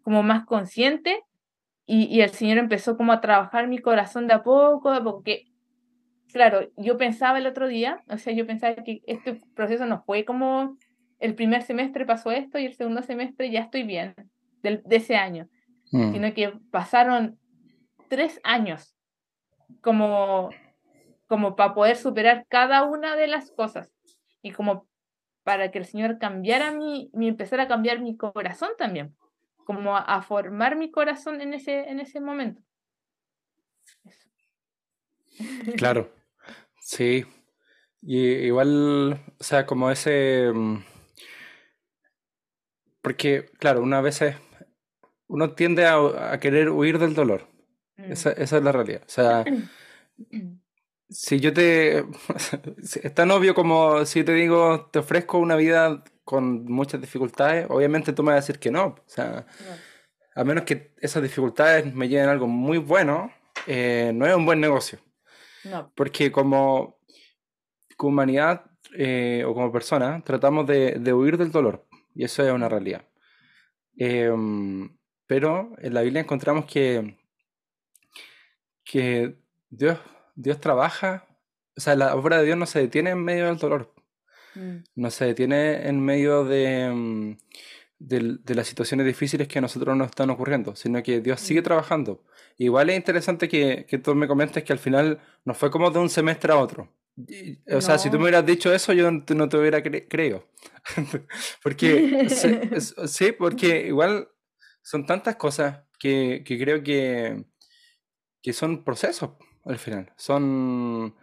como más consciente y, y, el Señor empezó como a trabajar mi corazón de a poco, de porque, claro, yo pensaba el otro día, o sea, yo pensaba que este proceso no fue como el primer semestre pasó esto y el segundo semestre ya estoy bien, del, de ese año, mm. sino que pasaron tres años como como para poder superar cada una de las cosas y como para que el Señor cambiara mi, mi empezar a cambiar mi corazón también, como a, formar mi corazón en ese, en ese momento. Claro, sí. Y igual, o sea, como ese... Mm, porque, claro, una vez uno tiende a, querer huir del dolor. Mm. Esa, esa, es la realidad. O sea, si yo te... es tan obvio como si te digo, te ofrezco una vida con muchas dificultades, obviamente tú me vas a decir que no. O sea, a menos que esas dificultades me lleven a algo muy bueno, eh, no es un buen negocio. No. Porque como, humanidad eh, o como persona tratamos de, de, huir del dolor, y eso es una realidad. Em, pero en la Biblia encontramos que, que Dios Dios trabaja, o sea, la obra de Dios no se detiene en medio del dolor, mm. no se detiene en medio de, mm, de, las situaciones difíciles que a nosotros nos están ocurriendo, sino que Dios sigue mm. trabajando. Igual es interesante que, que tú me comentes que al final no fue como de un semestre a otro. O sea, si tú me hubieras dicho eso, yo no te hubiera creído. porque, sí, porque igual son tantas cosas que, que creo que, que son procesos al final. Son.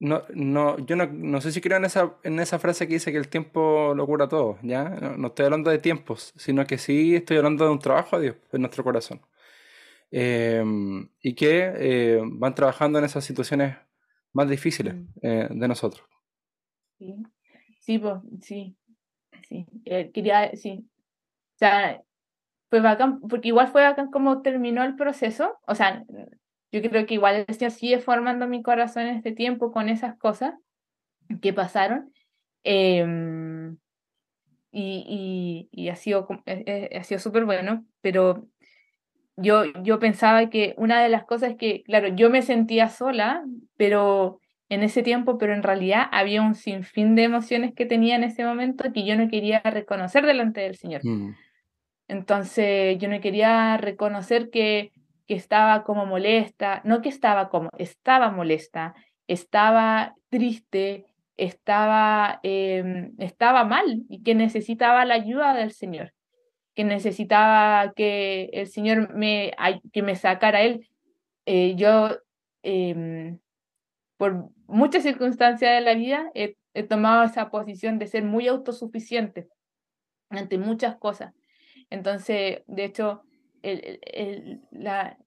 No, no, yo no, no, sé si creo en esa, en esa frase que dice que el tiempo lo cura todo, ¿ya? No, estoy hablando de tiempos, sino que sí estoy hablando de un trabajo de Dios en nuestro corazón. Em, y que eh, van trabajando en esas situaciones más difíciles mm. eh, de nosotros. Sí, sí, pues, sí, sí. Eh, quería, sí. O sea, fue bacán, porque igual fue bacán como terminó el proceso, o sea, yo creo que igual Señor sigue formando mi corazón en este tiempo con esas cosas que pasaron. Em, y, y, ha sido, eh, eh, ha sido súper bueno, pero yo, yo pensaba que una de las cosas que, claro, yo me sentía sola, pero en ese tiempo, pero en realidad había un sinfín de emociones que tenía en ese momento que yo no quería reconocer delante del Señor. Mm. Entonces, yo no quería reconocer que que estaba como molesta, no que estaba como, estaba molesta, estaba triste, estaba, em, estaba mal y que necesitaba la ayuda del Señor, que necesitaba que el Señor me, que me sacara él. Eh, yo, em, por muchas circunstancias de la vida, he, tomado esa posición de ser muy autosuficiente ante muchas cosas. Entonces, de hecho, el, la,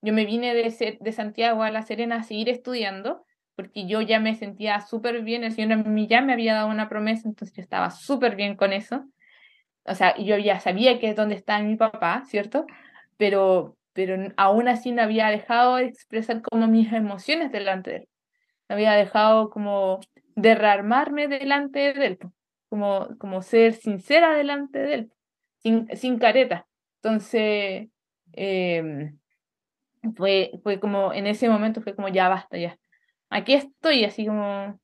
yo me vine de, de Santiago a La Serena a seguir estudiando, porque yo ya me sentía súper bien, el Señor ya me había dado una promesa, entonces yo estaba súper bien con eso. O sea, yo ya sabía que es donde está mi papá, ¿cierto? Pero, pero aún así no había dejado de expresar como mis emociones delante de él. No había dejado como derramarme delante de él, como, como ser sincera delante de él, sin, sin careta. Entonces, eh, fue, fue como, en ese momento fue como, ya basta, ya. Aquí estoy, así como,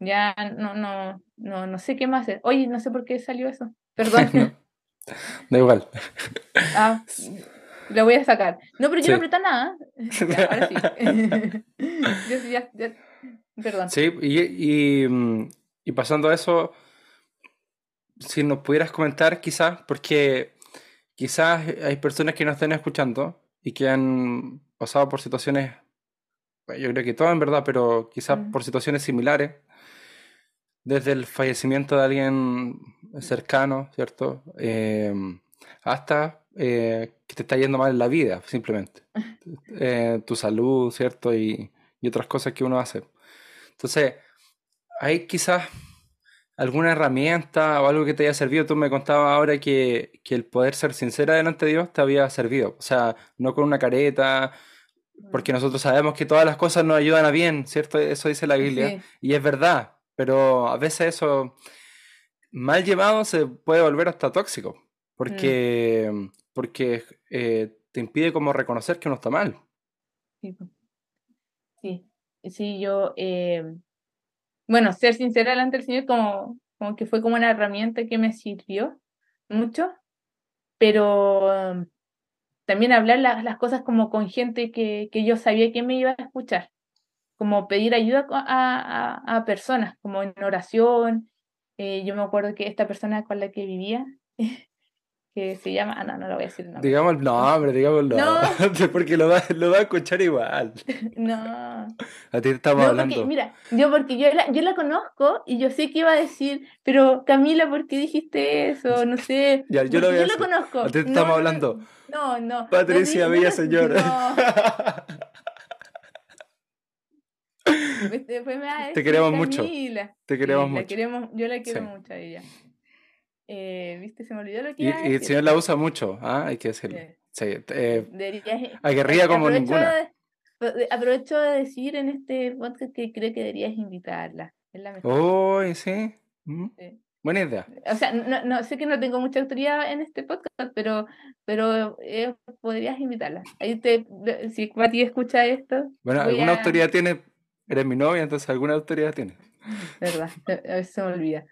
ya no, no, no, no sé qué más hacer. Oye, no sé por qué salió eso. Perdón. da igual. Ah, lo voy a sacar. No, pero yo no apreté nada. ahora sí. yo sí, ya, Perdón. Sí, y, y, mm, y pasando a eso, si nos pudieras comentar quizás, porque quizás hay personas que nos estén escuchando y que han pasado por situaciones, yo creo que todas en verdad, pero quizás por situaciones similares, desde el fallecimiento de alguien cercano, ¿cierto? Em, hasta eh, que te está yendo mal en la vida, simplemente. Eh, tu salud, ¿cierto? Y, y, otras cosas que uno hace. Entonces, hay quizás alguna herramienta o algo que te haya servido. Tú me contabas ahora que, que el poder ser sincera delante de Dios te había servido. O sea, no con una careta, porque nosotros sabemos que todas las cosas nos ayudan a bien, ¿cierto? Eso dice la Biblia. Y es verdad, pero a veces eso mal llevado se puede volver hasta tóxico, mm. porque, porque eh, te impide como reconocer que uno está mal. Sí, sí, yo, eh, bueno, ser sincera delante del Señor como, como que fue como una herramienta que me sirvió mucho, pero también hablar las, cosas como con gente que, que yo sabía que me iba a escuchar, como pedir ayuda a, a, a personas, como en oración, eh, yo me acuerdo que esta persona con la que vivía, que se llama, ah, no, no lo voy a decir. No, digamos el nombre, digamos el nombre, porque lo va, lo va a escuchar igual. No. A ti te estamos hablando. mira, yo porque yo la, yo la conozco y yo sé que iba a decir, pero Camila, ¿por qué dijiste eso? No sé. ya, yo lo, voy yo la conozco. A ti te estamos hablando. No, no. Patricia, bella señora. Te queremos mucho. Te queremos mucho. yo la quiero mucho a ella. Eh, ¿Viste? Se me olvidó lo que Y, y el señor la usa mucho, ¿ah? hay que decirlo. Sí. Eh, aguerrida como ninguna. aprovecho de decir en este podcast que creo que deberías invitarla. Es la mejor. Oh, sí. Mm. sí. Buena idea. O sea, no, no, sé que no tengo mucha autoridad en este podcast, pero, pero eh, podrías invitarla. Ahí te, si Pati escucha esto. Bueno, alguna autoridad tiene Eres mi novia, entonces alguna autoridad tiene. Verdad, a veces se me olvida.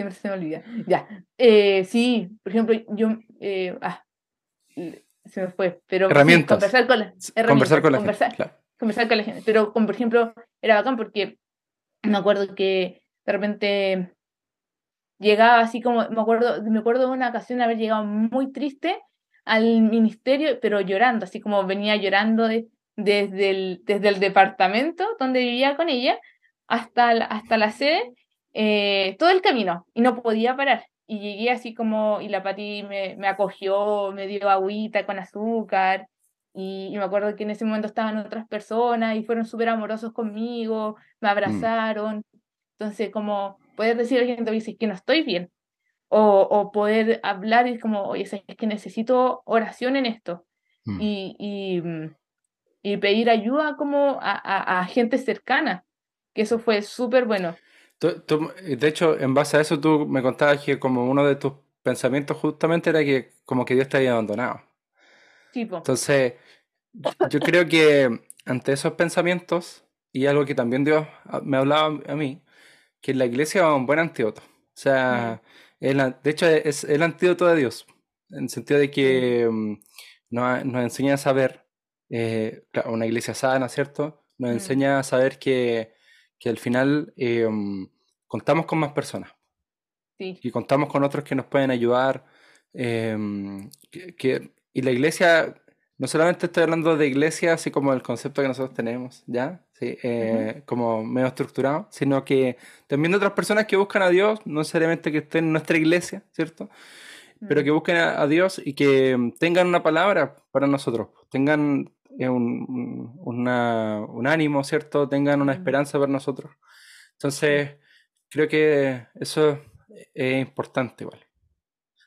Siempre se me olvida. Ya. Eh, sí, por ejemplo, yo. Eh, ah, se me fue. Pero herramientas. conversar con la, conversar con la gente. Conversar con la gente. Pero, como, por ejemplo, era bacán porque me acuerdo que de repente llegaba así como. Me acuerdo, me acuerdo de una ocasión haber llegado muy triste al ministerio, pero llorando, así como venía llorando de desde el, desde el departamento donde vivía con ella hasta la, hasta la sede, eh, todo el camino, y no podía parar. Y llegué así como, y la Pati me, me acogió, me dio agüita con azúcar, y, me acuerdo que en ese momento estaban otras personas y fueron súper amorosos conmigo, me mm. abrazaron. Entonces, como poder decir a alguien que que no estoy bien, o, o poder hablar y como, oye, es que necesito oración en esto. Mm. Y, y, mm, y pedir ayuda como a, a, gente cercana, que eso fue súper bueno. De hecho, en base a eso tú me contabas que como uno de tus pensamientos justamente era que como que Dios te había abandonado. Tipo. Entonces, yo creo que ante esos pensamientos, y algo que también Dios me hablaba a mí, que la iglesia es un buen antídoto. O sea, de hecho es el antídoto de Dios, en el sentido de que mm, nos, nos enseña a saber eh, una iglesia sana, ¿cierto? Nos mm. enseña a saber que, que al final eh, contamos con más personas. Y contamos con otros que nos pueden ayudar. Eh, que, y la iglesia, no solamente estoy hablando de iglesia, así como el concepto que nosotros tenemos, ¿ya? Sí, Como medio estructurado, sino que también de otras personas que buscan a Dios, no necesariamente que estén en nuestra iglesia, ¿cierto? Pero mm. que busquen a, a Dios y que tengan una palabra para nosotros, tengan un, un ánimo, ¿cierto? Tengan una esperanza para nosotros. Entonces, creo que eso es importante igual.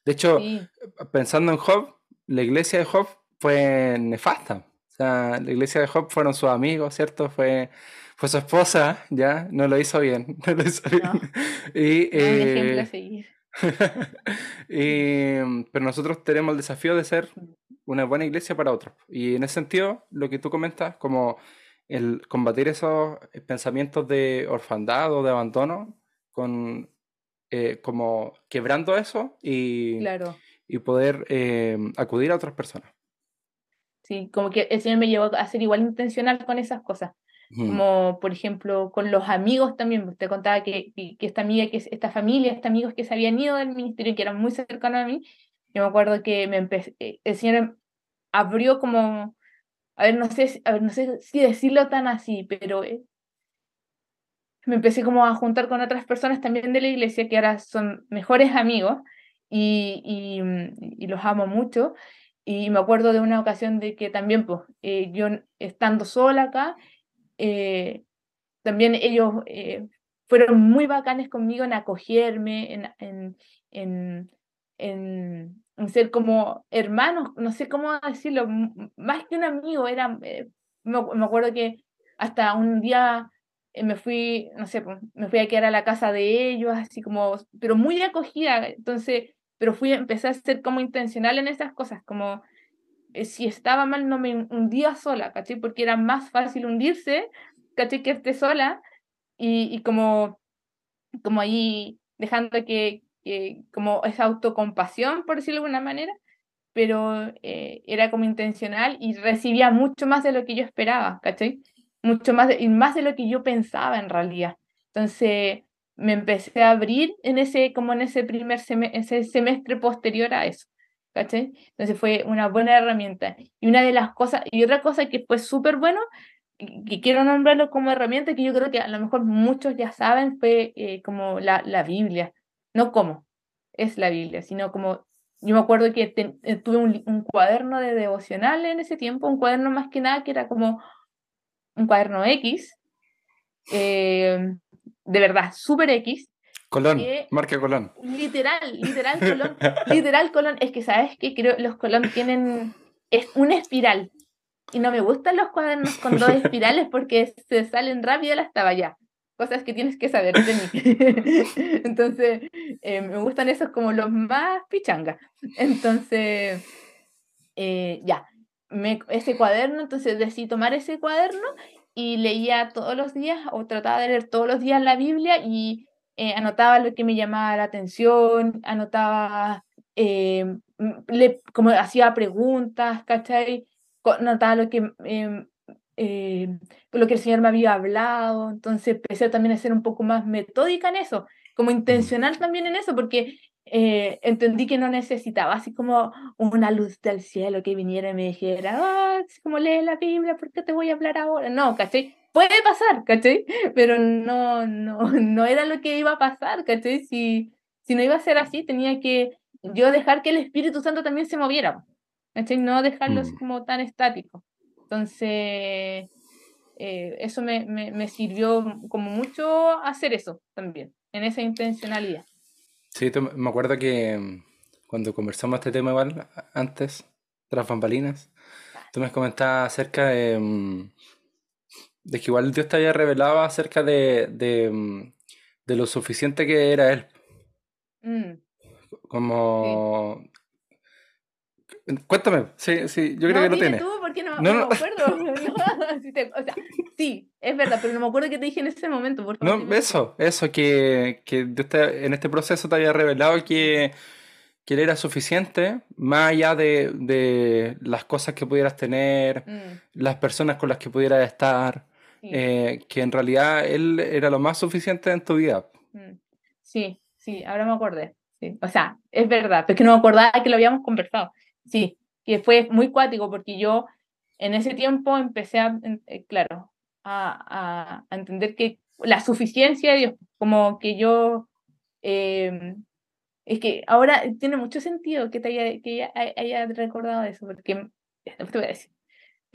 De hecho, pensando en Job, la iglesia de Job fue nefasta. O sea, la iglesia de Job fueron sus amigos, ¿cierto? Fue, fue su esposa, ¿ya? No lo hizo bien. No lo hizo bien. Y, eh, y, pero nosotros tenemos el desafío de ser una buena iglesia para otros. Y en ese sentido, lo que tú comentas, como el combatir esos pensamientos de orfandad o de abandono, con eh, como quebrando eso y, claro. y poder eh, acudir a otras personas. Sí, como que el Señor me llevó a ser igual intencional con esas cosas. Como por ejemplo con los amigos también, te contaba que, que, esta amiga, que esta familia, estos amigos que se habían ido del ministerio, que eran muy cercanos a mí, yo me acuerdo que me empecé, eh, el Señor abrió como, a ver, no sé, a ver, no sé si decirlo tan así, pero eh, me empecé como a juntar con otras personas también de la iglesia que ahora son mejores amigos y, y, y los amo mucho. Y me acuerdo de una ocasión de que también, pues, eh, yo estando sola acá, eh, también ellos eh, fueron muy bacanes conmigo en acogerme, en, en, en, en, ser como hermanos, no sé cómo decirlo, más que un amigo, era, me, me acuerdo que hasta un día me fui, no sé, pues, me fui a quedar a la casa de ellos, así como, pero muy acogida, entonces pero fui, empecé a ser como intencional en esas cosas, como eh, si estaba mal no me hundía sola, ¿cachai? Porque era más fácil hundirse, ¿cachai? Que esté sola y, y como, como ahí dejando que, que, como esa autocompasión, por decirlo de alguna manera, pero eh, era como intencional y recibía mucho más de lo que yo esperaba, ¿cachai? Mucho más y más de lo que yo pensaba en realidad. Entonces, me empecé a abrir en ese, como en ese primer ese semestre posterior a eso. ¿Cachai? Entonces fue una buena herramienta. Y una de las cosas, y otra cosa que fue súper bueno, que quiero nombrarlo como herramienta, que yo creo que a lo mejor muchos ya saben, fue eh, como la, la Biblia. No como es la Biblia, sino como, yo me acuerdo que eh, tuve un, cuaderno de devocional en ese tiempo, un cuaderno más que nada que era como un cuaderno X, eh, de verdad, super X. Colón, marca Colón. Literal, literal Colón. literal Colón. Es que, ¿sabes que Creo los Colón tienen es una espiral. Y no me gustan los cuadernos con dos espirales porque se salen rápido la estaba ya. Cosas que tienes que saber de mí. Entonces, eh, me gustan esos como los más pichanga. Entonces, eh, ya, me, ese cuaderno, entonces decidí tomar ese cuaderno y leía todos los días o trataba de leer todos los días la Biblia y eh, anotaba lo que me llamaba la atención, anotaba, eh, le, como hacía preguntas, ¿cachai? Anotaba lo que, em, eh, lo que el Señor me había hablado, entonces empecé también a ser un poco más metódica en eso, como intencional también en eso, porque eh, entendí que no necesitaba así como una luz del cielo que viniera y me dijera, ah, como lee la Biblia, ¿por qué te voy a hablar ahora? No, ¿cachai? Puede pasar, ¿cachai? Pero no, no, no era lo que iba a pasar, ¿cachai? Si, si no iba a ser así, tenía que yo dejar que el Espíritu Santo también se moviera, ¿cachai? No dejarlo así mm. como tan estático. Entonces, eh, eso me, me, me sirvió como mucho hacer eso también, en esa intencionalidad. Sí, me acuerdo que mm, cuando conversamos este tema igual antes, tras bambalinas, tú me comentabas acerca de, mm, de que igual Dios te había revelado acerca de, de, mm, de lo suficiente que era Él. Como... Cuéntame, sí, sí, yo creo que lo tiene. tú, porque no, no, no, me acuerdo. o sea, sí, es verdad, pero no me acuerdo qué te dije en ese momento. Por favor, no, eso, eso, que, que en este proceso te había revelado que, que él era suficiente, más allá de, de las cosas que pudieras tener, mm. las personas con las que pudieras estar, eh, que en realidad él era lo más suficiente en tu vida. Mm. Sí, sí, ahora me acordé. Sí. O sea, es verdad, pero es que no me acordaba que lo habíamos conversado. Sí, que fue muy cuático porque yo en ese tiempo empecé a, eh, claro, a, a, entender que la suficiencia de Dios, como que yo, em, es que ahora tiene mucho sentido que te haya, que haya, recordado eso, porque, te voy a decir,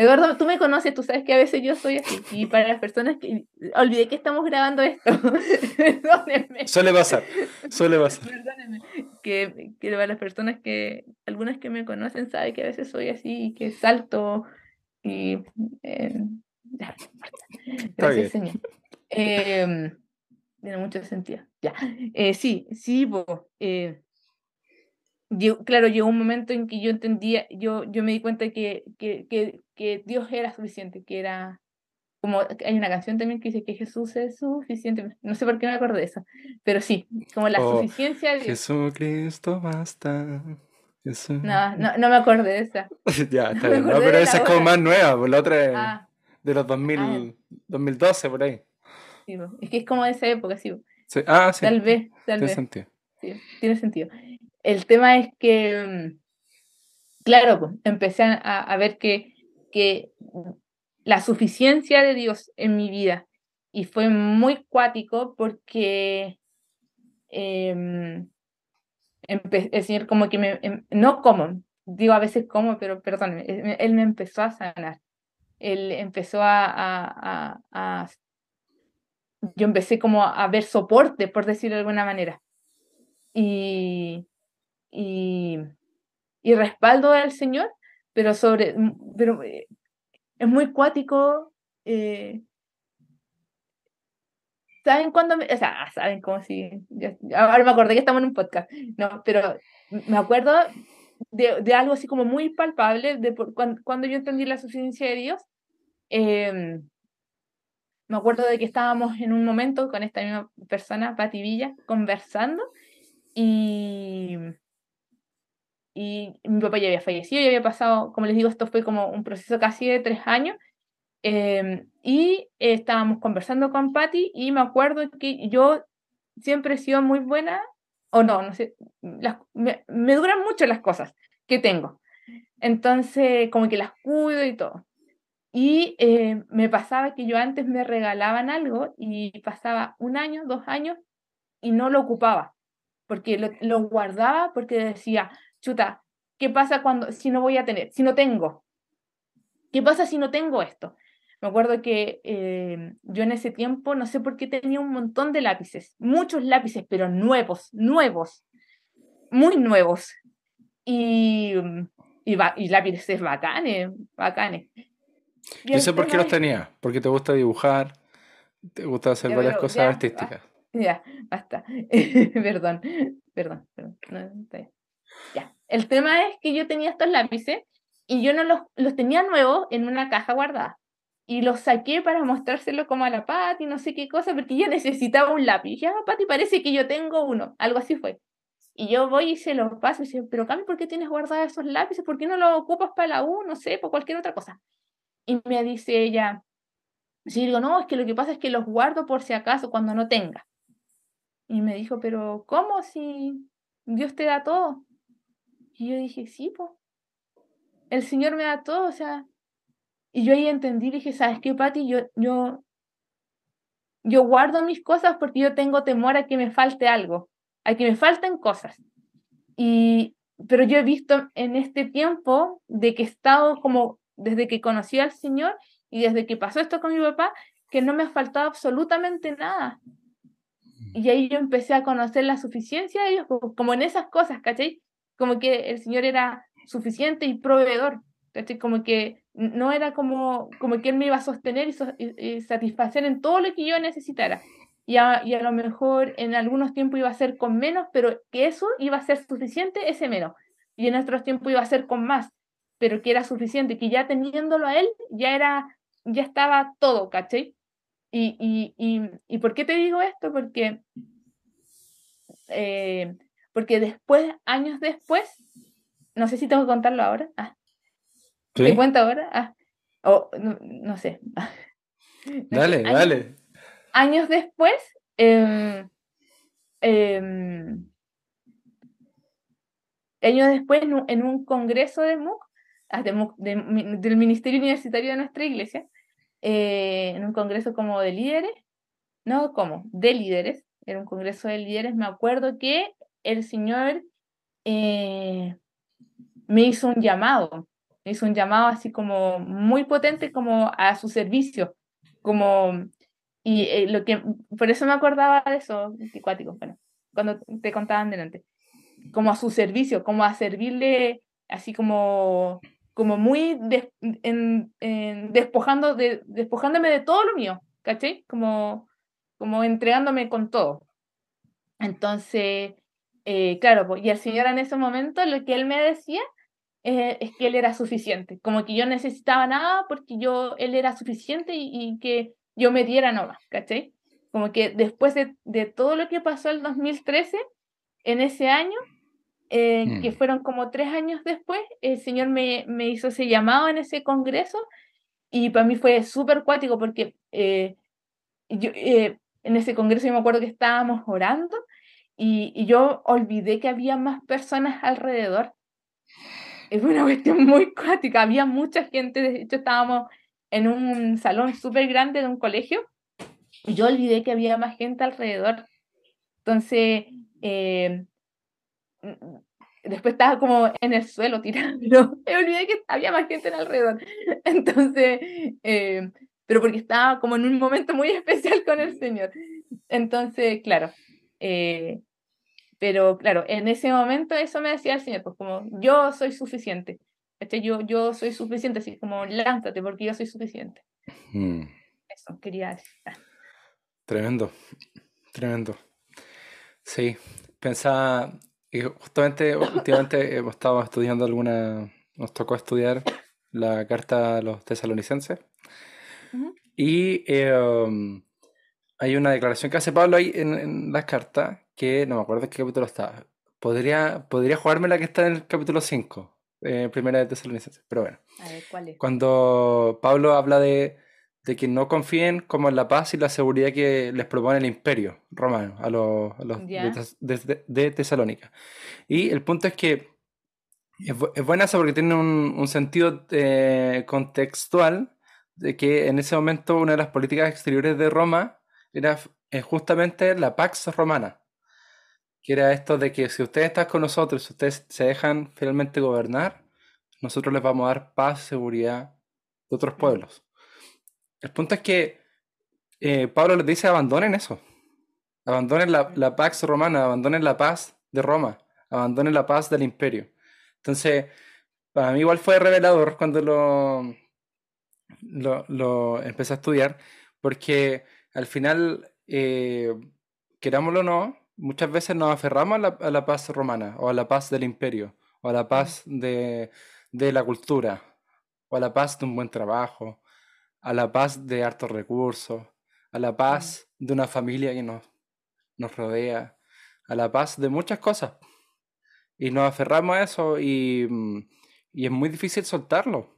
Eduardo, tú me conoces, tú sabes que a veces yo soy así. Y para las personas que. Olvidé que estamos grabando esto. Perdónenme. Suele pasar. Suele pasar. Perdónenme. Que, que, para las personas que. Algunas que me conocen saben que a veces soy así y que salto. Y. Eh, gracias, señor. Eh, tiene mucho sentido. Ya. Eh, sí, sí, vos. Eh, claro, llegó un momento en que yo entendía, yo, yo me di cuenta que, que, que, que Dios era suficiente, que era como hay una canción también que dice que Jesús es suficiente, no sé por qué me acuerdo de eso, pero sí, como la oh, suficiencia de Jesucristo basta. No, no, no me acuerdo de esa. ya, está bien, no, pero esa es como más nueva, pues la otra es ah. de los 2000, 2012 ah. por ahí. Sí, es que es como de esa época, sí. Ah, sí. Tal vez, tal tiene vez. Sentido. Sí, tiene sentido. El tema es que, mm, claro, pues, empecé a, ver que, que la suficiencia de Dios en mi vida y fue muy cuático porque eh, es decir, como que me, em, no como, digo a veces como, pero perdón, él me empezó a sanar. Él empezó a, a, a, yo empecé como a ver soporte, por decirlo de alguna manera. Y, y, y respaldo del Señor, pero sobre, pero eh, es muy cuático eh, ¿Saben cuándo? O sea, saben como si. ahora me acordé que estamos en un podcast. No, pero me acuerdo de, de algo así como muy palpable de cuando, cuando, yo entendí la suficiencia de Dios. Em, me acuerdo de que estábamos en un momento con esta misma persona, Pati Villa, conversando y, y mi papá ya había fallecido, ya había pasado, como les digo, esto fue como un proceso casi de tres años Em, y estábamos conversando con Patty y me acuerdo que yo siempre he sido muy buena, o no, no sé, me, duran mucho las cosas que tengo. Entonces, como que las cuido y todo. Y eh, me pasaba que yo antes me regalaban algo y pasaba un año, dos años y no lo ocupaba, porque lo, lo guardaba porque decía, chuta, ¿qué pasa cuando, si no voy a tener, si no tengo? ¿Qué pasa si no tengo esto? Me acuerdo que eh, yo en ese tiempo, no sé por qué tenía un montón de lápices, muchos lápices, pero nuevos, nuevos, muy nuevos. Y, y, y lápices bacanes, bacanes. yo sé por qué los tenía, porque te gusta dibujar, te gusta hacer varias cosas artísticas. Ya, basta. perdón, perdón, perdón. Ya. El tema es que yo tenía estos lápices y yo no los, los tenía nuevos en una caja guardada y lo saqué para mostrárselo como a la Patti, no sé qué cosa, porque ella necesitaba un lápiz. Ya, ah, Patti, parece que yo tengo uno, algo así fue. Y yo voy y se los paso y dice, pero Cami, ¿por qué tienes guardados esos lápices? ¿Por qué no los ocupas para la U? No sé, por cualquier otra cosa. Y me dice ella, sí, digo, no, es que lo que pasa es que los guardo por si acaso cuando no tenga. Y me dijo, pero ¿cómo si Dios te da todo? Y yo dije, sí, pues. El Señor me da todo, o sea, y yo ahí entendí, dije, ¿sabes qué, Pati? Yo, yo, yo guardo mis cosas porque yo tengo temor a que me falte algo, a que me falten cosas. Y, pero yo he visto en este tiempo de que he estado como desde que conocí al Señor y desde que pasó esto con mi papá, que no me ha faltado absolutamente nada. Y ahí yo empecé a conocer la suficiencia de Dios, como en esas cosas, ¿cachai? Como que el Señor era suficiente y proveedor, ¿cachai? Como que no era como, como que él me iba a sostener y, satisfacer en todo lo que yo necesitara. Y a, y a, lo mejor en algunos tiempos iba a ser con menos, pero que eso iba a ser suficiente, ese menos. Y en otros tiempos iba a ser con más, pero que era suficiente, que ya teniéndolo a él, ya era, ya estaba todo, ¿cachai? Y, y, y, y por qué te digo esto? Porque, eh, porque después, años después, no sé si tengo que contarlo ahora. Ah, ¿Te cuento ahora? Ah, no, sé. Dale, dale. Años después, em, em, años después, en un, congreso de MOOC, ah, del Ministerio Universitario de nuestra iglesia, eh, en un congreso como de líderes, no como, de líderes, era un congreso de líderes, me acuerdo que el Señor eh, me hizo un llamado hizo un llamado así como muy potente como a su servicio, como, y eh, lo que, por eso me acordaba de eso, bueno, cuando te contaban delante, como a su servicio, como a servirle así como, como muy en, despojando de, despojándome de todo lo mío, ¿caché? Como, como entregándome con todo. Entonces, eh, claro, y el Señor en ese momento lo que Él me decía eh, es que él era suficiente, como que yo necesitaba nada porque yo, él era suficiente y, que yo me diera nomás, ¿cachai? Como que después de, de, todo lo que pasó el 2013, en ese año, eh, que mm. fueron como tres años después, el Señor me, me hizo ese llamado en ese congreso y para mí fue súper cuático porque eh, yo, en ese congreso yo me acuerdo que estábamos orando y, yo olvidé que había más personas alrededor. Es una cuestión muy cuática, había mucha gente, de hecho estábamos en un salón súper grande de un colegio y yo olvidé que había más gente alrededor. Entonces, eh, después estaba como en el suelo tirando, me olvidé que había más gente alrededor. Entonces, eh, pero porque estaba como en un momento muy especial con el Señor. Entonces, claro, eh, pero claro, en ese momento eso me decía el Señor, pues como yo soy suficiente. Este, yo, yo soy suficiente, así como lánzate porque yo soy suficiente. Mm. Eso quería decir. Tremendo, tremendo. Sí, pensaba, y justamente últimamente hemos estado estudiando alguna, nos tocó estudiar la carta a los tesalonicenses. Y em, hay una declaración que hace Pablo ahí en, en la carta, que no me acuerdo en qué capítulo está. Podría, podría jugarme la que está en el capítulo 5, eh, primera de Tesalonicenses, pero bueno. A ver, ¿cuál es? Cuando Pablo habla de, de, que no confíen como en la paz y la seguridad que les propone el imperio romano a los, de, Tesalónica. Y el punto es que es, es buena eso porque tiene un, un sentido eh, contextual de que en ese momento una de las políticas exteriores de Roma era eh, justamente la Pax Romana, que era esto de que si ustedes están con nosotros, si ustedes se dejan finalmente gobernar, nosotros les vamos a dar paz, seguridad de otros mm. pueblos. El punto es que eh, Pablo les dice abandonen eso, abandonen la, la Pax Romana, abandonen la paz de Roma, abandonen la paz del imperio. Entonces, para mí igual fue revelador cuando lo, lo, lo empecé a estudiar, porque al final, eh, querámoslo o no, muchas veces nos aferramos a la, paz romana, o a la paz del imperio, o a la paz de, de, la cultura, o a la paz de un buen trabajo, a la paz de hartos recursos, a la paz de una familia que nos, nos rodea, a la paz de muchas cosas. Y nos aferramos a eso y, y es muy difícil soltarlo.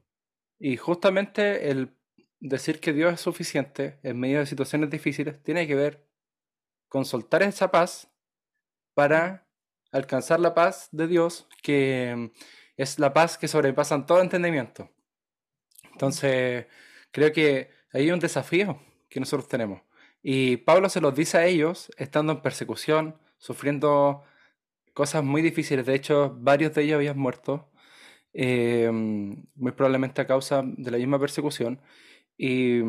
Y justamente el decir que Dios es suficiente en medio de situaciones difíciles tiene que ver con soltar esa paz para alcanzar la paz de Dios, que es la paz que sobrepasa todo entendimiento. Entonces, creo que hay un desafío que nosotros tenemos. Y Pablo se los dice a ellos, estando en persecución, sufriendo cosas muy difíciles. De hecho, varios de ellos habían muerto. Em, muy probablemente a causa de la misma persecución. Y,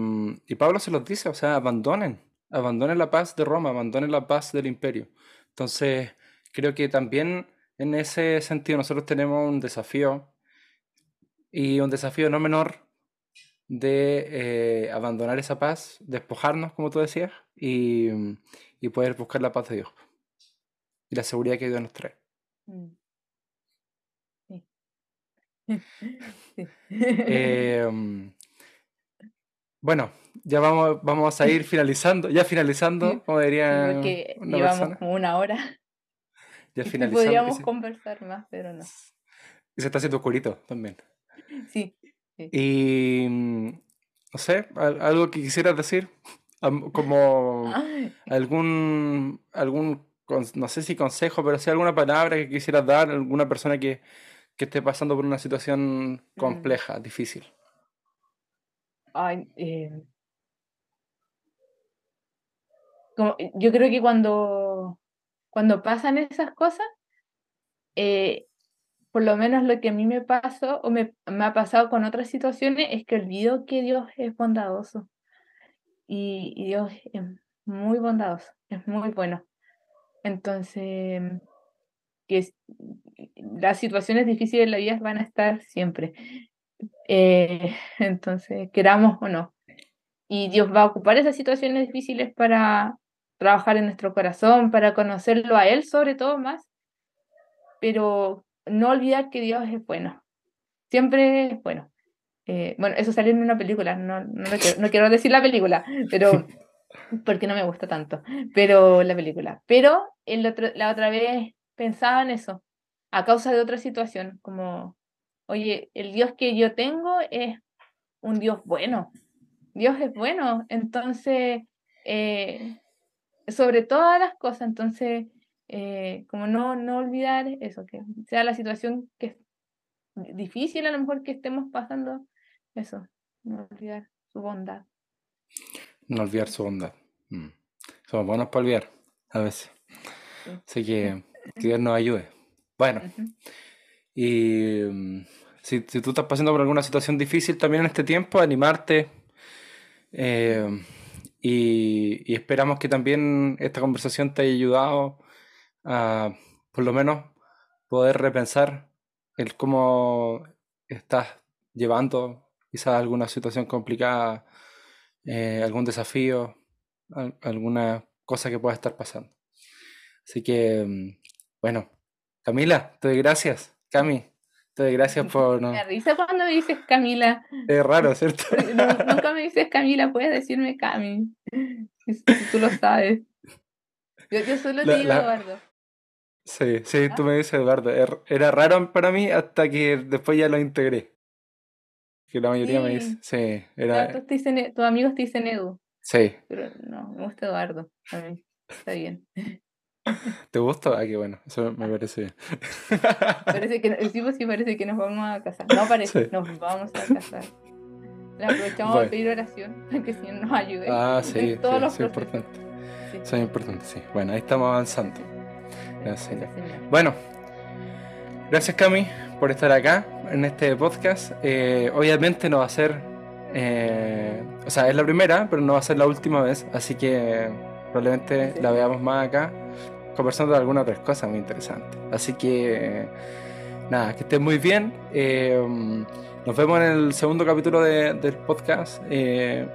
y, Pablo se los dice, o sea, abandonen, abandonen la paz de Roma, abandonen la paz del imperio. Entonces, creo que también en ese sentido nosotros tenemos un desafío y un desafío no menor de eh, abandonar esa paz, despojarnos, como tú decías, y, y, poder buscar la paz de Dios y la seguridad que Dios nos trae. Mm. Em, bueno, ya vamos, vamos a ir finalizando, ya finalizando, como diría. Porque llevamos como una hora. Ya finalizando. Podríamos conversar más, pero no. Y se está haciendo oscurito también. Sí. Y no sé, algo que quisieras decir, como algún, algún, no sé si consejo, pero si alguna palabra que quisieras dar a alguna persona que, que esté pasando por una situación mm. compleja, difícil? Eh, yo creo que cuando, cuando pasan esas cosas, eh, por lo menos lo que a mí me pasó o me, me, ha pasado con otras situaciones es que olvido que Dios es bondadoso. Y, y Dios es muy bondadoso, es muy bueno. Entonces, que las situaciones difíciles de la vida van a estar siempre. Eh, entonces, queramos o no. Y Dios va a ocupar esas situaciones difíciles para trabajar en nuestro corazón, para conocerlo a Él sobre todo más, pero no olvidar que Dios es bueno. Siempre es bueno. Eh, bueno, eso salió en una película, no, no, quiero, no quiero decir la película, pero porque no me gusta tanto, pero la película. Pero el otro, la otra vez pensaba en eso, a causa de otra situación, como, oye, el Dios que yo tengo es un Dios bueno, Dios es bueno, entonces, eh, sobre todas las cosas, entonces, eh, como no, no olvidar eso, que sea la situación que es difícil a lo mejor que estemos pasando, eso, no olvidar su bondad. No olvidar su bondad. Mm. Somos buenos para olvidar a veces. Así que que Dios nos ayude. Bueno, y mm, si, tú estás pasando por alguna situación difícil también en este tiempo, animarte. Eh, y, esperamos que también esta conversación te haya ayudado a, por lo menos, poder repensar el cómo estás llevando quizás alguna situación complicada, eh, algún desafío, alguna cosa que pueda estar pasando. Así que, mm, bueno, Camila, te doy gracias. Cami, te doy gracias por... Me risa cuando me dices Camila. Es raro, ¿cierto? nunca me dices Camila, puedes decirme Cami. Si, tú lo sabes. Yo, yo solo te digo Eduardo. Sí, sí, tú me dices Eduardo. Er, era raro para mí hasta que después ya lo integré. Que la mayoría me dice. Sí, era. tus amigos te dicen Edu. Sí. Pero no, me gusta Eduardo. A mí. Está bien. ¿Te gusta? Ah, qué bueno, eso me parece bien. Parece que, sí, pues sí parece que nos vamos a casar. No parece, nos vamos a casar. Le aprovechamos a pedir oración, que si nos ayude. Ah, sí, eso es importante. Eso es importante, sí. Bueno, ahí estamos avanzando. Gracias, Bueno, gracias Cami por estar acá en este podcast. Eh, obviamente no va a ser, eh, o sea, es la primera, pero no va a ser la última vez, así que probablemente la veamos más acá conversando de algunas otras cosas muy interesantes. Así que, nada, que estén muy bien. Eh, nos vemos en el segundo capítulo del podcast. Eh,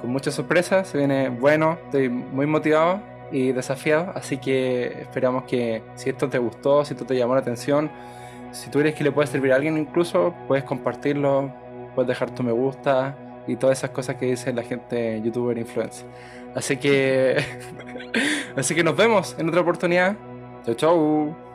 con muchas sorpresas. Se viene bueno, estoy muy motivado y desafiado. Así que esperamos que si esto te gustó, si esto te llamó la atención, si tú crees que le puede servir a alguien incluso, puedes compartirlo, puedes dejar tu me gusta y todas esas cosas que dice la gente youtuber influencer. Así que, así que nos vemos en otra oportunidad. Chau, chau.